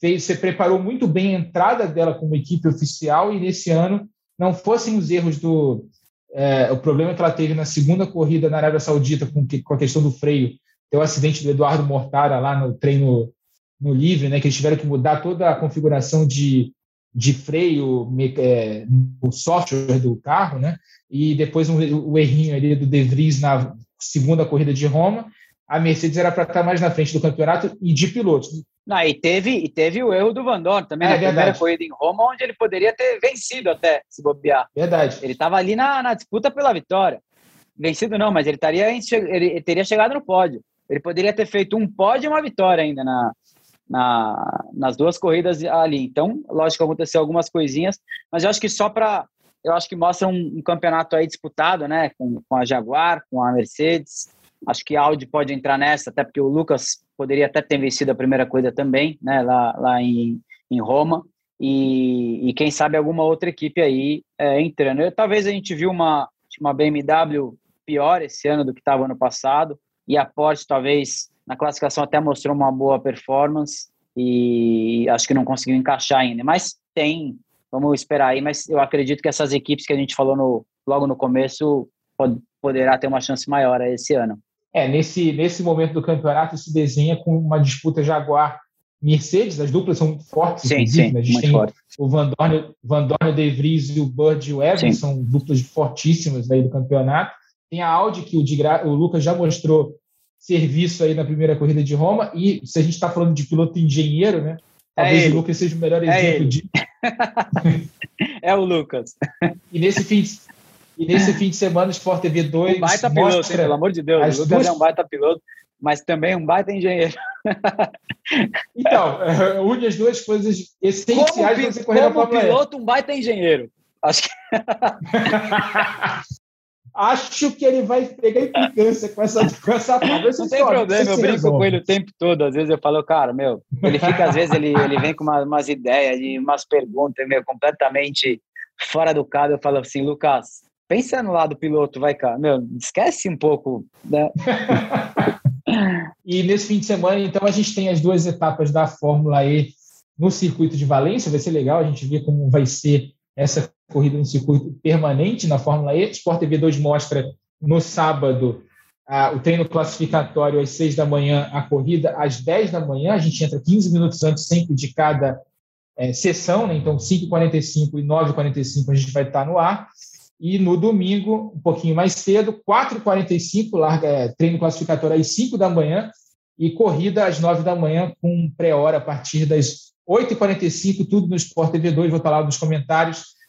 Fez, você preparou muito bem a entrada dela como equipe oficial e nesse ano não fossem os erros do. É, o problema que ela teve na segunda corrida na Arábia Saudita com, com a questão do freio, tem o acidente do Eduardo Mortara lá no treino no livre, né, que eles tiveram que mudar toda a configuração de, de freio, é, o software do carro, né? E depois um, o errinho ali do De Vries na segunda corrida de Roma. A Mercedes era para estar mais na frente do campeonato e de pilotos. Não, e teve, e teve o erro do Van Dorn também é, na verdade. primeira corrida em Roma, onde ele poderia ter vencido até, se bobear. Verdade. Ele estava ali na, na, disputa pela vitória. Vencido não, mas ele, taria, ele teria chegado no pódio. Ele poderia ter feito um pódio e uma vitória ainda na, na, nas duas corridas ali. Então, lógico que aconteceu algumas coisinhas, mas eu acho que só para. Eu acho que mostra um, um, campeonato aí disputado, né? Com, com a Jaguar, com a Mercedes. Acho que a Audi pode entrar nessa, até porque o Lucas poderia até ter vencido a primeira corrida também, né? Lá, lá em, em Roma. E, e quem sabe alguma outra equipe aí é, entrando. Eu, talvez a gente viu uma, uma BMW pior esse ano do que estava ano passado, e a Porsche talvez na classificação até mostrou uma boa performance e acho que não conseguiu encaixar ainda. Mas tem, vamos esperar aí. Mas eu acredito que essas equipes que a gente falou no, logo no começo pod, poderá ter uma chance maior esse ano. É, nesse, nesse momento do campeonato se desenha com uma disputa Jaguar Mercedes, as duplas são muito fortes. Sim, sim, né? A gente muito tem forte. o Van Dorn, Van Dorn, De Vries e o Bird e o Evans, sim. são duplas fortíssimas aí do campeonato. Tem a Audi, que o, de, o Lucas já mostrou serviço aí na primeira corrida de Roma. E se a gente está falando de piloto engenheiro, né? Talvez é o Lucas seja o melhor é exemplo de. é o Lucas. E nesse fim de, e nesse fim de semana, o Sport TV 2. Um baita mostra piloto, hein, pelo amor de Deus. O Lucas duas... é um baita piloto, mas também um baita engenheiro. Então, une as duas coisas essenciais para você correr como na piloto, um baita engenheiro. Acho que. acho que ele vai pegar implicância com essa, com essa prova. Não tem problema, eu brinco com ele o tempo todo. Às vezes eu falo, cara, meu, ele fica, às vezes, ele, ele vem com uma, umas ideias, de umas perguntas, meu, completamente fora do cadro. Eu falo assim, Lucas, pensa no lado piloto, vai cá, meu, esquece um pouco, né? e nesse fim de semana, então, a gente tem as duas etapas da Fórmula E no circuito de Valência. Vai ser legal a gente ver como vai ser essa corrida no circuito permanente na Fórmula E. Sport TV 2 mostra no sábado o treino classificatório às 6 da manhã, a corrida às 10 da manhã. A gente entra 15 minutos antes sempre de cada é, sessão, né? então 5h45 e 9h45 a gente vai estar no ar. E no domingo, um pouquinho mais cedo, 4h45, larga é, treino classificatório às 5 da manhã e corrida às 9 da manhã com pré-hora a partir das 8h45, tudo no Sport TV 2, vou estar lá nos comentários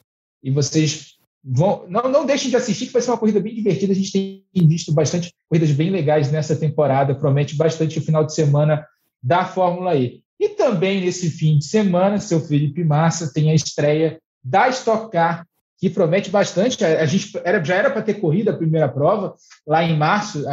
e vocês vão. Não, não deixem de assistir, que vai ser uma corrida bem divertida. A gente tem visto bastante corridas bem legais nessa temporada, promete bastante o final de semana da Fórmula E. E também nesse fim de semana, seu Felipe Massa tem a estreia da Stock Car que promete bastante. A, gente era, já era para ter corrido a primeira prova, lá em março,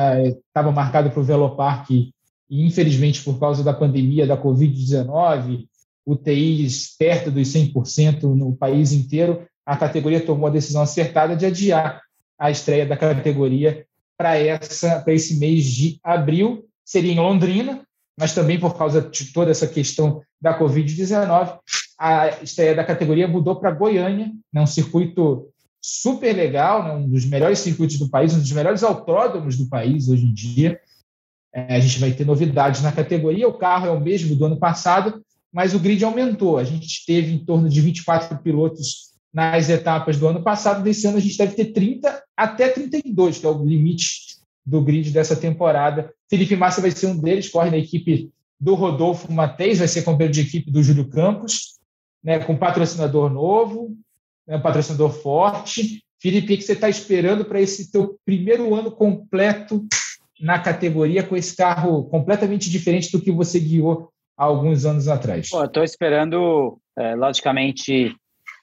estava marcado para o Velopark, e infelizmente, por causa da pandemia da Covid-19, UTIs perto dos 100% no país inteiro, a categoria tomou a decisão acertada de adiar a estreia da categoria para esse mês de abril. Seria em Londrina, mas também por causa de toda essa questão da Covid-19, a estreia da categoria mudou para Goiânia, né, um circuito super legal, né, um dos melhores circuitos do país, um dos melhores autódromos do país hoje em dia. É, a gente vai ter novidades na categoria, o carro é o mesmo do ano passado, mas o grid aumentou. A gente teve em torno de 24 pilotos nas etapas do ano passado. Desse ano a gente deve ter 30 até 32, que é o limite do grid dessa temporada. Felipe Massa vai ser um deles, corre na equipe do Rodolfo Mateis, vai ser companheiro de equipe do Júlio Campos, né, com patrocinador novo, né, um patrocinador forte. Felipe, o que você está esperando para esse teu primeiro ano completo na categoria com esse carro completamente diferente do que você guiou há alguns anos atrás? Estou esperando, é, logicamente,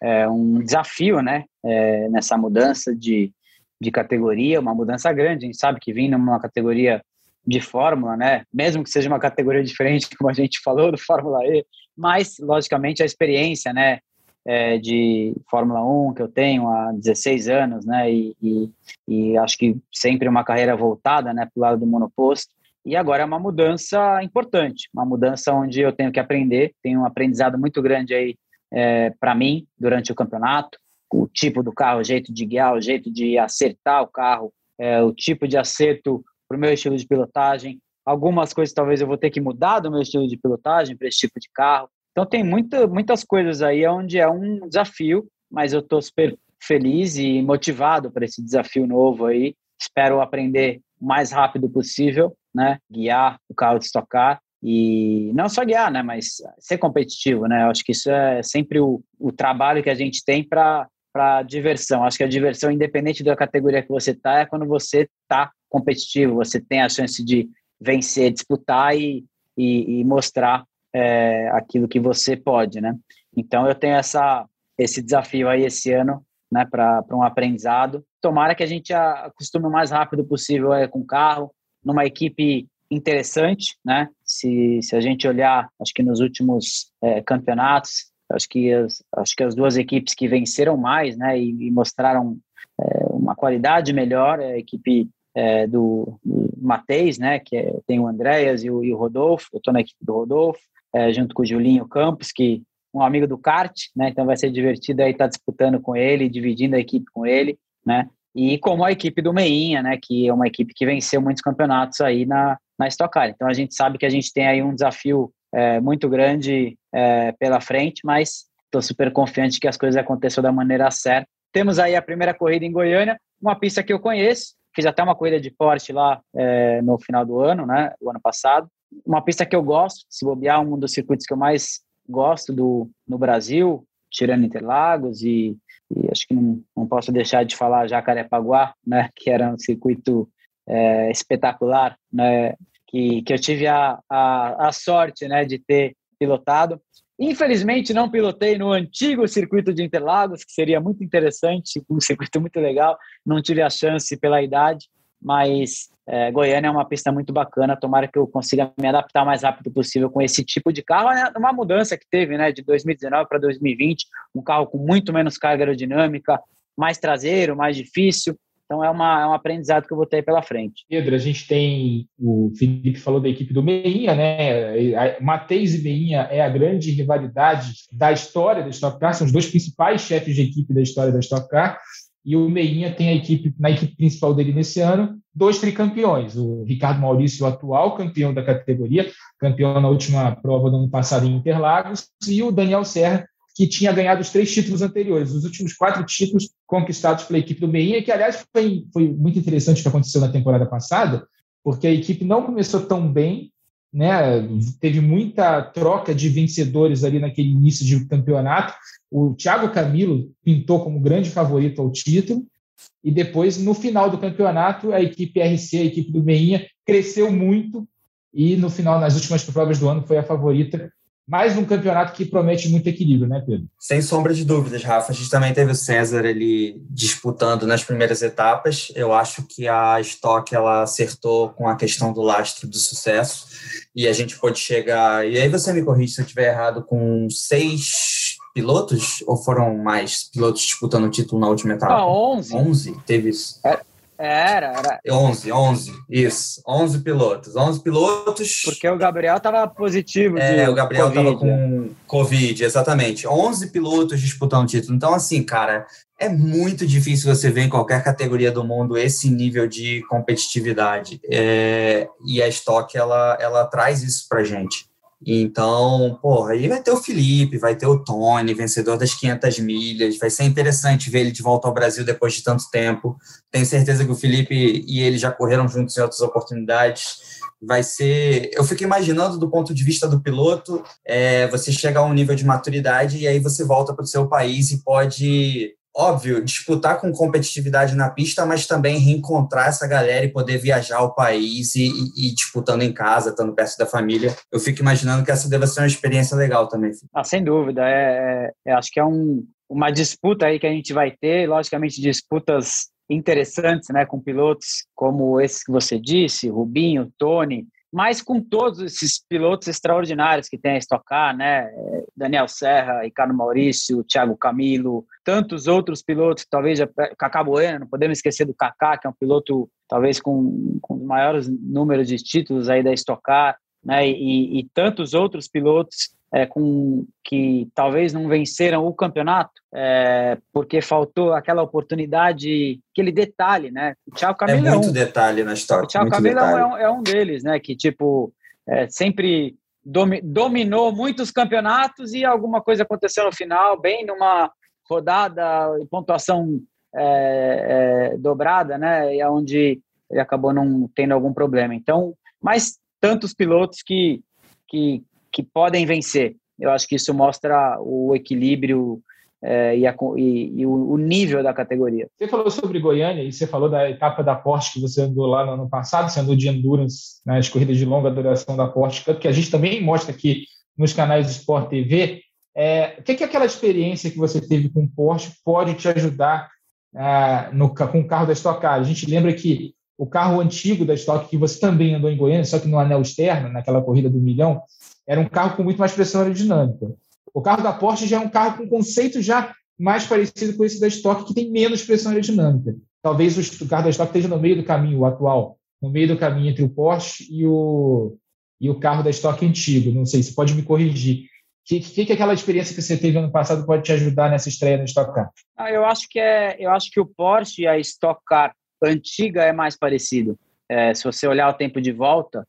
é, um desafio né, é, nessa mudança de, de categoria, uma mudança grande. A gente sabe que vindo numa categoria de Fórmula, né, mesmo que seja uma categoria diferente, como a gente falou, do Fórmula E, mas, logicamente, a experiência né, é, de Fórmula 1 que eu tenho há 16 anos, né, e, e, e acho que sempre uma carreira voltada né, para o lado do monoposto. E agora é uma mudança importante, uma mudança onde eu tenho que aprender, tenho um aprendizado muito grande aí é, para mim durante o campeonato. O tipo do carro, o jeito de guiar, o jeito de acertar o carro, é, o tipo de acerto para o meu estilo de pilotagem. Algumas coisas talvez eu vou ter que mudar do meu estilo de pilotagem para esse tipo de carro. Então tem muita, muitas coisas aí onde é um desafio, mas eu estou super feliz e motivado para esse desafio novo aí. Espero aprender o mais rápido possível, né? Guiar o carro de estocar e não só guiar, né, mas ser competitivo, né? Eu acho que isso é sempre o, o trabalho que a gente tem para para diversão. Acho que a diversão, independente da categoria que você tá, é quando você tá competitivo, você tem a chance de vencer, disputar e, e, e mostrar é, aquilo que você pode, né? Então eu tenho essa esse desafio aí esse ano, né, para um aprendizado. Tomara que a gente acostume o mais rápido possível é, com o carro, numa equipe interessante, né? Se, se a gente olhar, acho que nos últimos é, campeonatos, acho que as, acho que as duas equipes que venceram mais, né, e, e mostraram é, uma qualidade melhor, é a equipe é, do, do Mateis, né, que é, tem o Andréas e e o Rodolfo, eu estou na equipe do Rodolfo, é, junto com o Julinho Campos, que um amigo do kart, né, então vai ser divertido aí estar tá disputando com ele, dividindo a equipe com ele, né, e como a equipe do Meinha, né, que é uma equipe que venceu muitos campeonatos aí na, na Stock Car. Então a gente sabe que a gente tem aí um desafio é, muito grande é, pela frente, mas estou super confiante que as coisas aconteçam da maneira certa. Temos aí a primeira corrida em Goiânia, uma pista que eu conheço, fiz até uma corrida de Porsche lá é, no final do ano, né, o ano passado. Uma pista que eu gosto, se bobear, um dos circuitos que eu mais gosto do, no Brasil, tirando Interlagos e e acho que não, não posso deixar de falar Jacarepaguá, né, que era um circuito é, espetacular, né, que, que eu tive a, a, a sorte né, de ter pilotado. Infelizmente, não pilotei no antigo circuito de Interlagos, que seria muito interessante, um circuito muito legal. Não tive a chance pela idade, mas é, Goiânia é uma pista muito bacana. Tomara que eu consiga me adaptar o mais rápido possível com esse tipo de carro. É uma mudança que teve né, de 2019 para 2020, um carro com muito menos carga aerodinâmica, mais traseiro, mais difícil. Então é, uma, é um aprendizado que eu vou ter pela frente. Pedro, a gente tem. O Felipe falou da equipe do Meinha, né? Mateis e Meinha é a grande rivalidade da história da Stock Car, são os dois principais chefes de equipe da história da Stock Car. E o Meinha tem a equipe, na equipe principal dele nesse ano, dois tricampeões. O Ricardo Maurício, o atual campeão da categoria, campeão na última prova do ano passado em Interlagos, e o Daniel Serra, que tinha ganhado os três títulos anteriores, os últimos quatro títulos conquistados pela equipe do Meinha, que, aliás, foi, foi muito interessante o que aconteceu na temporada passada, porque a equipe não começou tão bem, né? teve muita troca de vencedores ali naquele início de campeonato, o Thiago Camilo pintou como grande favorito ao título, e depois, no final do campeonato, a equipe RC, a equipe do Meinha, cresceu muito e no final, nas últimas provas do ano, foi a favorita mais um campeonato que promete muito equilíbrio, né, Pedro? Sem sombra de dúvidas, Rafa. A gente também teve o César ali disputando nas primeiras etapas. Eu acho que a Stock ela acertou com a questão do lastro do sucesso e a gente pode chegar. E aí você me corrige se eu estiver errado com seis pilotos ou foram mais pilotos disputando o título na última etapa? Ah, 11. 11? Teve isso. É, era, era. 11, 11, isso. 11 pilotos. 11 pilotos. Porque o Gabriel estava positivo. É, o Gabriel estava com né? Covid, exatamente. 11 pilotos disputando o título. Então, assim, cara, é muito difícil você ver em qualquer categoria do mundo esse nível de competitividade. É, e a Stock, ela, ela traz isso pra gente. Então, porra, aí vai ter o Felipe, vai ter o Tony, vencedor das 500 milhas. Vai ser interessante ver ele de volta ao Brasil depois de tanto tempo. Tenho certeza que o Felipe e ele já correram juntos em outras oportunidades. Vai ser. Eu fico imaginando do ponto de vista do piloto, é, você chegar a um nível de maturidade e aí você volta para o seu país e pode óbvio, disputar com competitividade na pista, mas também reencontrar essa galera e poder viajar ao país e, e, e disputando em casa, estando perto da família. Eu fico imaginando que essa deve ser uma experiência legal também. Ah, sem dúvida. É, é, acho que é um, uma disputa aí que a gente vai ter, logicamente, disputas interessantes, né, com pilotos como esse que você disse, Rubinho, Tony, mas com todos esses pilotos extraordinários que tem a estocar, né? Daniel Serra, Ricardo Maurício, Thiago Camilo, tantos outros pilotos, talvez Cacá Bueno, não podemos esquecer do Cacá, que é um piloto talvez com, com os maiores números de títulos aí da estocar, né? E, e tantos outros pilotos é, com que talvez não venceram o campeonato é, porque faltou aquela oportunidade, aquele detalhe, né? O Thiago é muito é detalhe na história. O Thiago Camilo é um, é um, deles, né? Que tipo é, sempre domi, dominou muitos campeonatos e alguma coisa aconteceu no final, bem numa rodada pontuação é, é, dobrada, né? E onde ele acabou não tendo algum problema. Então, mas tantos pilotos que que que podem vencer. Eu acho que isso mostra o equilíbrio é, e, a, e, e o, nível da categoria. Você falou sobre Goiânia e você falou da etapa da Porsche que você andou lá no ano passado, você andou de endurance nas corridas de longa duração da Porsche que a gente também mostra aqui nos canais do Sport TV. É, o que, é que aquela experiência que você teve com o Porsche pode te ajudar ah, no, com o carro da Stock Car? A gente lembra que o carro antigo da Stock, que você também andou em Goiânia, só que no anel externo, naquela corrida do milhão, era um carro com muito mais pressão aerodinâmica. O carro da Porsche já é um carro com conceito já mais parecido com esse da Stock, que tem menos pressão aerodinâmica. Talvez o carro da Stock esteja no meio do caminho, o atual, no meio do caminho entre o Porsche e o, e o carro da Stock antigo. Não sei, você pode me corrigir. O que, que, que aquela experiência que você teve ano passado pode te ajudar nessa estreia no Stock Car? Ah, eu acho que é, eu acho que o Porsche e a Stock Car antiga é mais parecido. É, se você olhar o tempo de volta,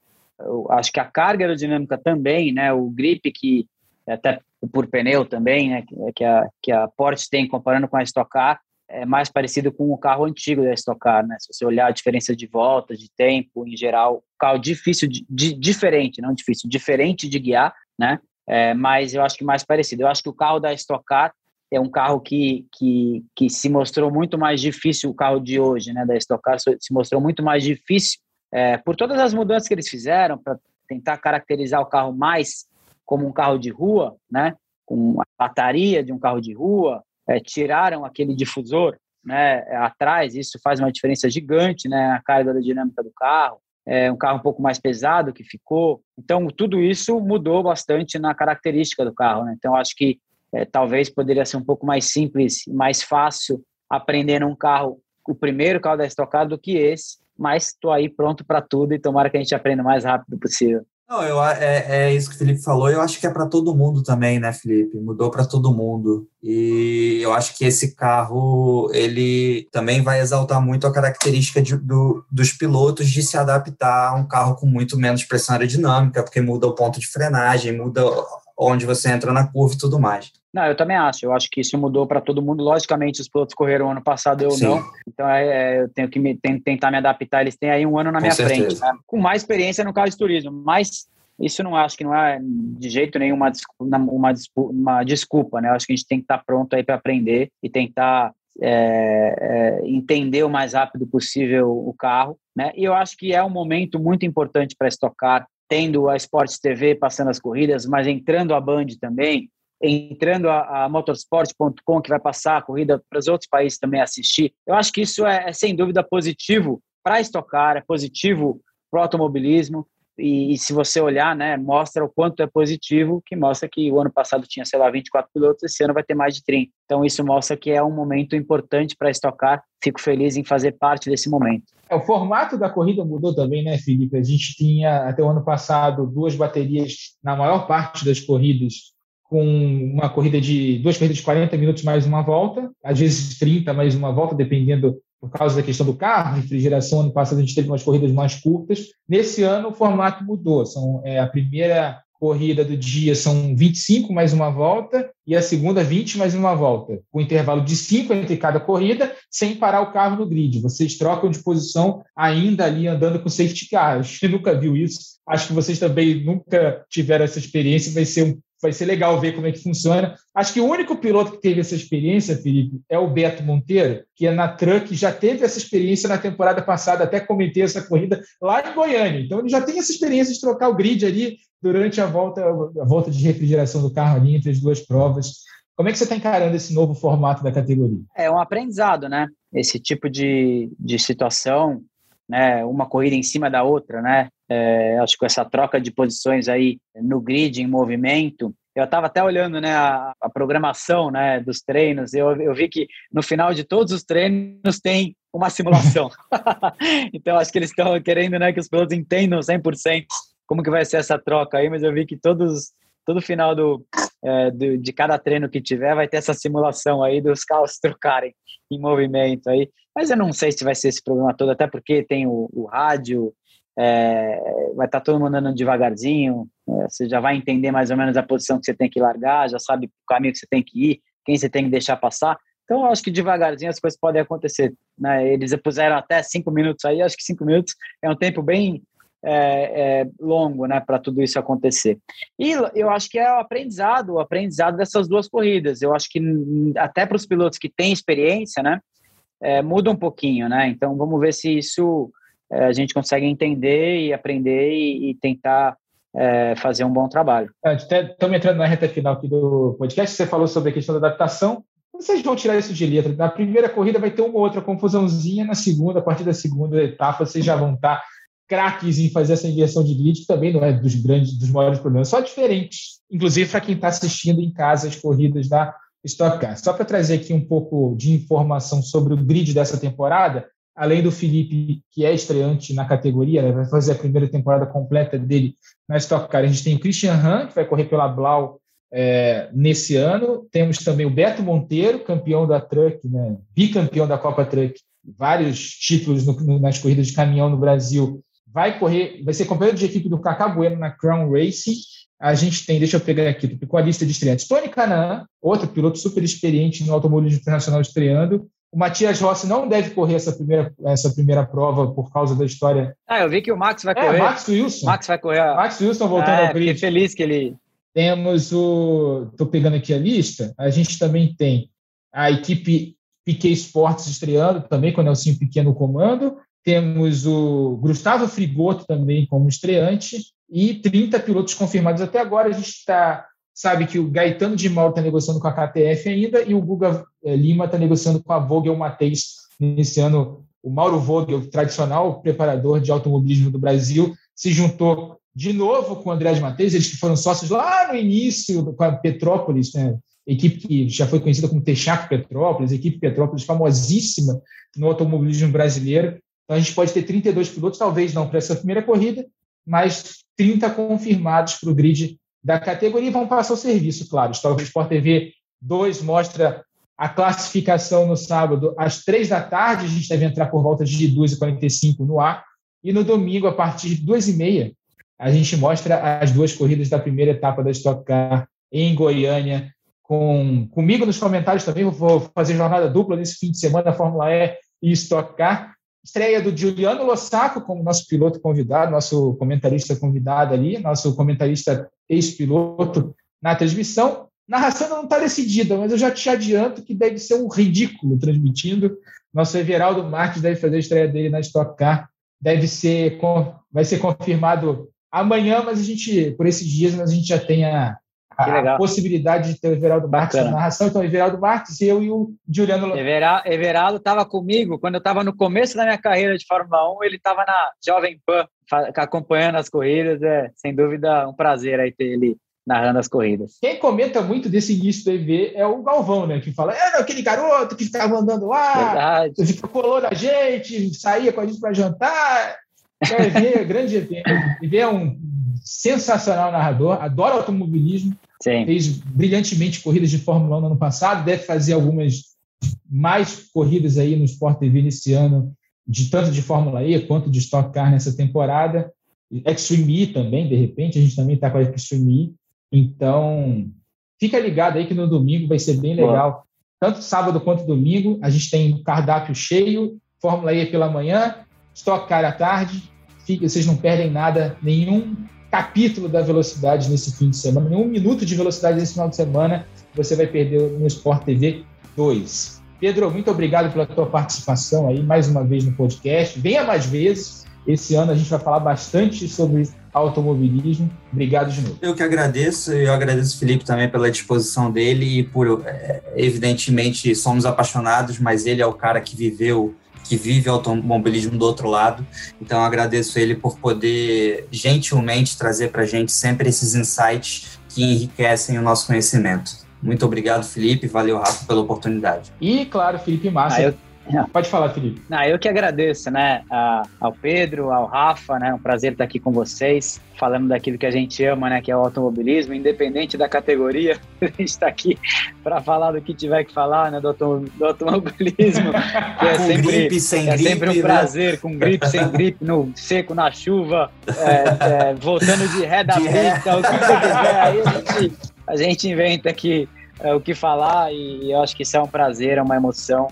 acho que a carga aerodinâmica também, né, o grip que até por pneu também, né, que a que a Porsche tem comparando com a Stock Car, é mais parecido com o carro antigo da Stock Car, né? Se você olhar a diferença de volta, de tempo, em geral, carro difícil de, de diferente, não difícil, diferente de guiar, né? É, mas eu acho que mais parecido. Eu acho que o carro da Stock Car é um carro que, que, que se mostrou muito mais difícil, o carro de hoje, né, da Stock Car, se mostrou muito mais difícil é, por todas as mudanças que eles fizeram para tentar caracterizar o carro mais como um carro de rua, né, com a bateria de um carro de rua, é, tiraram aquele difusor né, atrás, isso faz uma diferença gigante né, na carga aerodinâmica do carro. É um carro um pouco mais pesado que ficou. Então, tudo isso mudou bastante na característica do carro. Né? Então, acho que é, talvez poderia ser um pouco mais simples, mais fácil aprender num carro, o primeiro carro da Stock do que esse, mas estou aí pronto para tudo e tomara que a gente aprenda o mais rápido possível. Não, eu, é, é isso que o Felipe falou. Eu acho que é para todo mundo também, né, Felipe? Mudou para todo mundo. E eu acho que esse carro ele também vai exaltar muito a característica de, do, dos pilotos de se adaptar a um carro com muito menos pressão aerodinâmica, porque muda o ponto de frenagem, muda onde você entra na curva e tudo mais. Não, eu também acho. Eu acho que isso mudou para todo mundo. Logicamente, os pilotos correram ano passado, eu Sim. não. Então, é, é, eu tenho que me, tem, tentar me adaptar. Eles têm aí um ano na minha frente, né? com mais experiência no carro de turismo. Mas isso não acho que não é de jeito nenhum uma, uma, uma desculpa, né? Eu acho que a gente tem que estar tá pronto aí para aprender e tentar é, é, entender o mais rápido possível o carro, né? E eu acho que é um momento muito importante para estocar tendo a Sport TV passando as corridas, mas entrando a Band também, entrando a, a motorsport.com, que vai passar a corrida para os outros países também assistir. Eu acho que isso é, é sem dúvida positivo para a Stock Car, é positivo para o automobilismo. E, e, se você olhar, né, mostra o quanto é positivo, que mostra que o ano passado tinha, sei lá, 24 pilotos, esse ano vai ter mais de 30. Então isso mostra que é um momento importante para estocar. Fico feliz em fazer parte desse momento. É, o formato da corrida mudou também, né, Felipe? A gente tinha até o ano passado duas baterias na maior parte das corridas com uma corrida de duas corridas de 40 minutos mais uma volta, às vezes 30 mais uma volta, dependendo por causa da questão do carro, refrigeração. Ano passado a gente teve umas corridas mais curtas. Nesse ano o formato mudou. São é, a primeira corrida do dia são 25 mais uma volta e a segunda 20 mais uma volta, com intervalo de 5 entre cada corrida, sem parar o carro no grid. Vocês trocam de posição ainda ali andando com safety car. Você nunca viu isso. Acho que vocês também nunca tiveram essa experiência. Vai ser um vai ser legal ver como é que funciona. Acho que o único piloto que teve essa experiência, Felipe, é o Beto Monteiro, que é na Truck, já teve essa experiência na temporada passada, até comentei essa corrida lá em Goiânia. Então ele já tem essa experiência de trocar o grid ali durante a volta, a volta de refrigeração do carro ali entre as duas provas. Como é que você está encarando esse novo formato da categoria? É um aprendizado, né? Esse tipo de, de situação, né? Uma corrida em cima da outra, né? É, acho que com essa troca de posições aí no grid, em movimento, eu estava até olhando né, a, a, programação né, dos treinos, eu, eu vi que no final de todos os treinos tem uma simulação. então, acho que eles estão querendo né, que os pilotos entendam 100% como que vai ser essa troca aí, mas eu vi que todos, todo final do, é, do, de cada treino que tiver vai ter essa simulação aí dos carros trocarem em movimento aí. Mas eu não sei se vai ser esse problema todo, até porque tem o, o rádio, é, vai estar tá todo mundo andando devagarzinho, é, você já vai entender mais ou menos a posição que você tem que largar, já sabe o caminho que você tem que ir, quem você tem que deixar passar. Então, eu acho que devagarzinho as coisas podem acontecer. Né? Eles puseram até cinco minutos aí, acho que cinco minutos é um tempo bem é, é, longo né, para tudo isso acontecer. E eu acho que é o aprendizado, o aprendizado dessas duas corridas. Eu acho que até para os pilotos que têm experiência, né, é, muda um pouquinho, né? Então, vamos ver se isso a gente consegue entender e aprender e, e tentar é, fazer um bom trabalho. Estamos entrando na reta final aqui do podcast. Você falou sobre a questão da adaptação. Vocês vão tirar isso de letra. Na primeira corrida vai ter uma outra confusãozinha, na segunda, a partir da segunda etapa, vocês já vão estar craques em fazer essa inversão de grid, que também não é dos grandes, dos maiores problemas, só diferentes, inclusive para quem está assistindo em casa as corridas da Stock Car. Só para trazer aqui um pouco de informação sobre o grid dessa temporada, além do Felipe, que é estreante na categoria, né, vai fazer a primeira temporada completa dele na Stock Car. A gente tem o Christian Han, que vai correr pela Blau é, nesse ano. Temos também o Beto Monteiro, campeão da Truck, né, bicampeão da Copa Truck, vários títulos no, nas corridas de caminhão no Brasil. Vai correr, vai ser companheiro de equipe do Cacá Bueno na Crown Racing. A gente tem, deixa eu pegar aqui, com a lista de estreantes. Tony Canaan, outro piloto super experiente no automobilismo internacional estreando. O Matias Rossi não deve correr essa primeira, essa primeira prova por causa da história. Ah, eu vi que o Max vai é, correr. Max Wilson. Max vai correr. Max Wilson voltando é, ao grid. Fiquei feliz que ele. Temos o. Estou pegando aqui a lista. A gente também tem a equipe Piquet Sports estreando também com o Nelson Piquet no comando. Temos o Gustavo Frigoto também como estreante e 30 pilotos confirmados até agora. A gente está sabe que o Gaetano de Mauro está negociando com a KTF ainda e o Guga eh, Lima está negociando com a Vogel Mateis nesse ano. O Mauro Vogel, tradicional preparador de automobilismo do Brasil, se juntou de novo com o André de Mateis, eles que foram sócios lá no início com a Petrópolis, né? equipe que já foi conhecida como Texaco Petrópolis, equipe Petrópolis famosíssima no automobilismo brasileiro. Então a gente pode ter 32 pilotos, talvez não para essa primeira corrida, mas 30 confirmados para o grid da categoria vão passar o serviço, claro. O Sport TV 2 mostra a classificação no sábado às três da tarde, a gente deve entrar por volta de 2h45 no ar, e no domingo, a partir de 2h30, a gente mostra as duas corridas da primeira etapa da Stock Car em Goiânia, com, comigo nos comentários também, vou fazer jornada dupla nesse fim de semana, Fórmula E e Stock Car, Estreia do Juliano Lossaco como nosso piloto convidado, nosso comentarista convidado ali, nosso comentarista ex-piloto na transmissão. Narração não está decidida, mas eu já te adianto que deve ser um ridículo transmitindo. Nosso Everaldo Marques deve fazer a estreia dele na Stock Car. Deve ser, vai ser confirmado amanhã, mas a gente, por esses dias, mas a gente já tem a, a possibilidade de ter o Everaldo Marques na narração. Então, Everaldo Marques, eu e o Juliano Everaldo Everaldo estava comigo quando eu estava no começo da minha carreira de Fórmula 1, ele estava na Jovem Pan, acompanhando as corridas. É, sem dúvida, um prazer aí ter ele narrando as corridas. Quem comenta muito desse início do EV é o Galvão, né? Que fala, é aquele garoto que ficava andando lá, Verdade. colou na gente, saía com a gente para jantar. É, EV, grande EV. EV é um sensacional narrador, adora automobilismo, Sim. fez brilhantemente corridas de Fórmula 1 no ano passado, deve fazer algumas mais corridas aí no Sport TV nesse ano, de tanto de Fórmula E quanto de Stock Car nessa temporada. Extreme E também, de repente, a gente também está com a Extreme E. Então, fica ligado aí que no domingo vai ser bem legal. Boa. Tanto sábado quanto domingo, a gente tem cardápio cheio, Fórmula E pela manhã, Stock Car à tarde. Fica, vocês não perdem nada, nenhum capítulo da velocidade nesse fim de semana, nenhum minuto de velocidade nesse final de semana, você vai perder no Sport TV 2. Pedro, muito obrigado pela tua participação aí mais uma vez no podcast. Venha mais vezes. Esse ano a gente vai falar bastante sobre automobilismo. Obrigado de novo. Eu que agradeço, eu agradeço o Felipe também pela disposição dele e por, é, evidentemente, somos apaixonados, mas ele é o cara que viveu que vive o automobilismo do outro lado. Então, agradeço ele por poder gentilmente trazer para a gente sempre esses insights que enriquecem o nosso conhecimento. Muito obrigado, Felipe. Valeu, Rafa, pela oportunidade. E, claro, Felipe Massa. Ah, eu Pode falar, Felipe. Não, eu que agradeço, né, ao Pedro, ao Rafa, né, um prazer estar aqui com vocês, falando daquilo que a gente ama, né, que é o automobilismo, independente da categoria, a gente está aqui para falar do que tiver que falar, né, do, do automobilismo, que é com sempre, gripe, sem é gripe, sempre um né? prazer, com gripe, sem gripe, no seco, na chuva, é, é, voltando de ré da pista, o que você quiser, aí a gente, a gente inventa aqui é, o que falar e eu acho que isso é um prazer, é uma emoção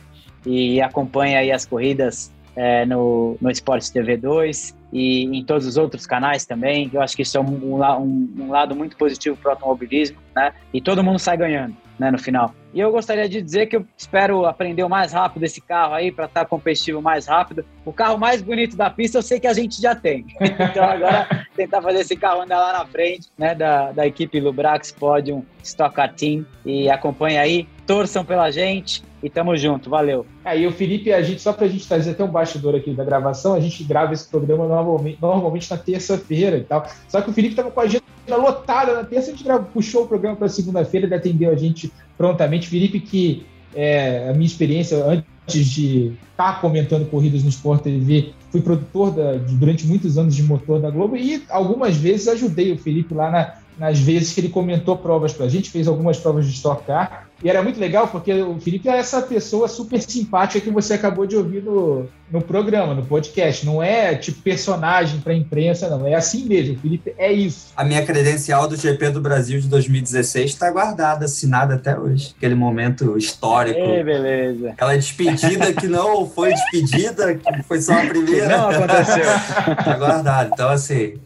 e acompanha aí as corridas é, no, no Esporte TV 2 e em todos os outros canais também. Eu acho que isso é um, um, um lado muito positivo para o automobilismo, né? E todo mundo sai ganhando, né, no final. E eu gostaria de dizer que eu espero aprender o mais rápido esse carro aí para estar tá competitivo mais rápido. O carro mais bonito da pista eu sei que a gente já tem. então agora tentar fazer esse carro andar lá na frente, né, da, da equipe Lubrax Podium Stock Car Team e acompanha aí, torçam pela gente e tamo junto, valeu. Aí é, o Felipe, a gente, só pra gente trazer até um bastidor aqui da gravação, a gente grava esse programa normalmente, normalmente na terça-feira e tal. Só que o Felipe tava com a agenda lotada na terça, a gente puxou o programa para segunda-feira, ele atendeu a gente prontamente. Felipe, que é, a minha experiência antes de estar tá comentando corridas no Sport TV, fui produtor da, durante muitos anos de motor da Globo e algumas vezes ajudei o Felipe lá na, nas vezes que ele comentou provas para a gente, fez algumas provas de Stock Car, e era muito legal porque o Felipe é essa pessoa super simpática que você acabou de ouvir no, no programa, no podcast. Não é tipo personagem para a imprensa, não. É assim mesmo. O Felipe é isso. A minha credencial do GP do Brasil de 2016 está guardada, assinada até hoje. Aquele momento histórico. Ei, beleza. Aquela despedida que não foi despedida, que foi só a primeira. Que não aconteceu. Está guardado. Então, assim,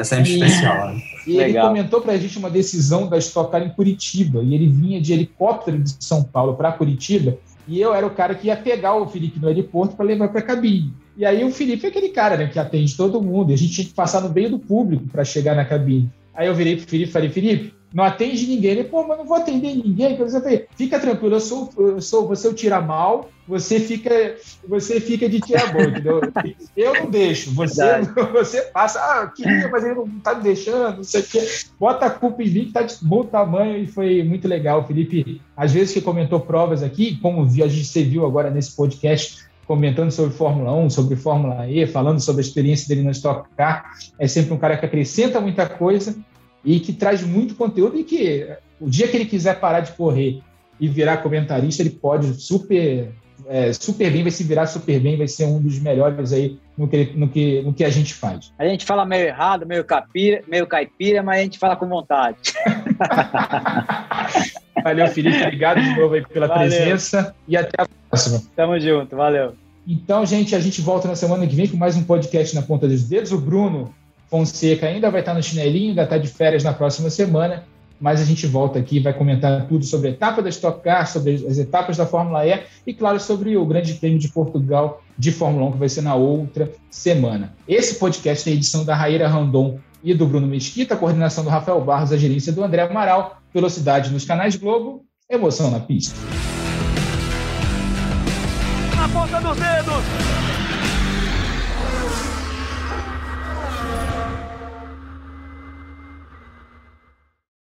é sempre especial. Né? E Legal. ele comentou para a gente uma decisão da Stock Car em Curitiba. E ele vinha de helicóptero de São Paulo para Curitiba. E eu era o cara que ia pegar o Felipe no aeroporto para levar para a cabine. E aí o Felipe é aquele cara né, que atende todo mundo. E a gente tinha que passar no meio do público para chegar na cabine. Aí eu virei para o Felipe e falei, Felipe, não atende ninguém. Ele, pô, mas não vou atender ninguém. Eu falei, fica tranquilo, eu sou, eu sou você, eu tira mal, você fica, você fica de tira bom, entendeu? Eu não deixo, você, você passa, ah, queria, mas ele não tá me deixando, não sei o quê. Bota a culpa em mim que tá de bom tamanho e foi muito legal. O Felipe, às vezes que comentou provas aqui, como a gente você viu agora nesse podcast, comentando sobre Fórmula 1, sobre Fórmula E, falando sobre a experiência dele na Stock Car, é sempre um cara que acrescenta muita coisa e que traz muito conteúdo e que o dia que ele quiser parar de correr e virar comentarista, ele pode super é, super bem, vai se virar super bem, vai ser um dos melhores aí no que, no que, no que a gente faz. A gente fala meio errado, meio, capira, meio caipira, mas a gente fala com vontade. valeu, Felipe. Obrigado de novo aí pela valeu. presença e até a próxima. Tamo junto, valeu. Então, gente, a gente volta na semana que vem com mais um podcast na ponta dos dedos. O Bruno Fonseca ainda vai estar no chinelinho, ainda está de férias na próxima semana, mas a gente volta aqui vai comentar tudo sobre a etapa da Stock Car, sobre as etapas da Fórmula E e, claro, sobre o Grande Prêmio de Portugal de Fórmula 1, que vai ser na outra semana. Esse podcast tem edição da Raíra Randon e do Bruno Mesquita, a coordenação do Rafael Barros, a gerência do André Amaral, velocidade nos canais Globo, emoção na pista. Na ponta dos dedos!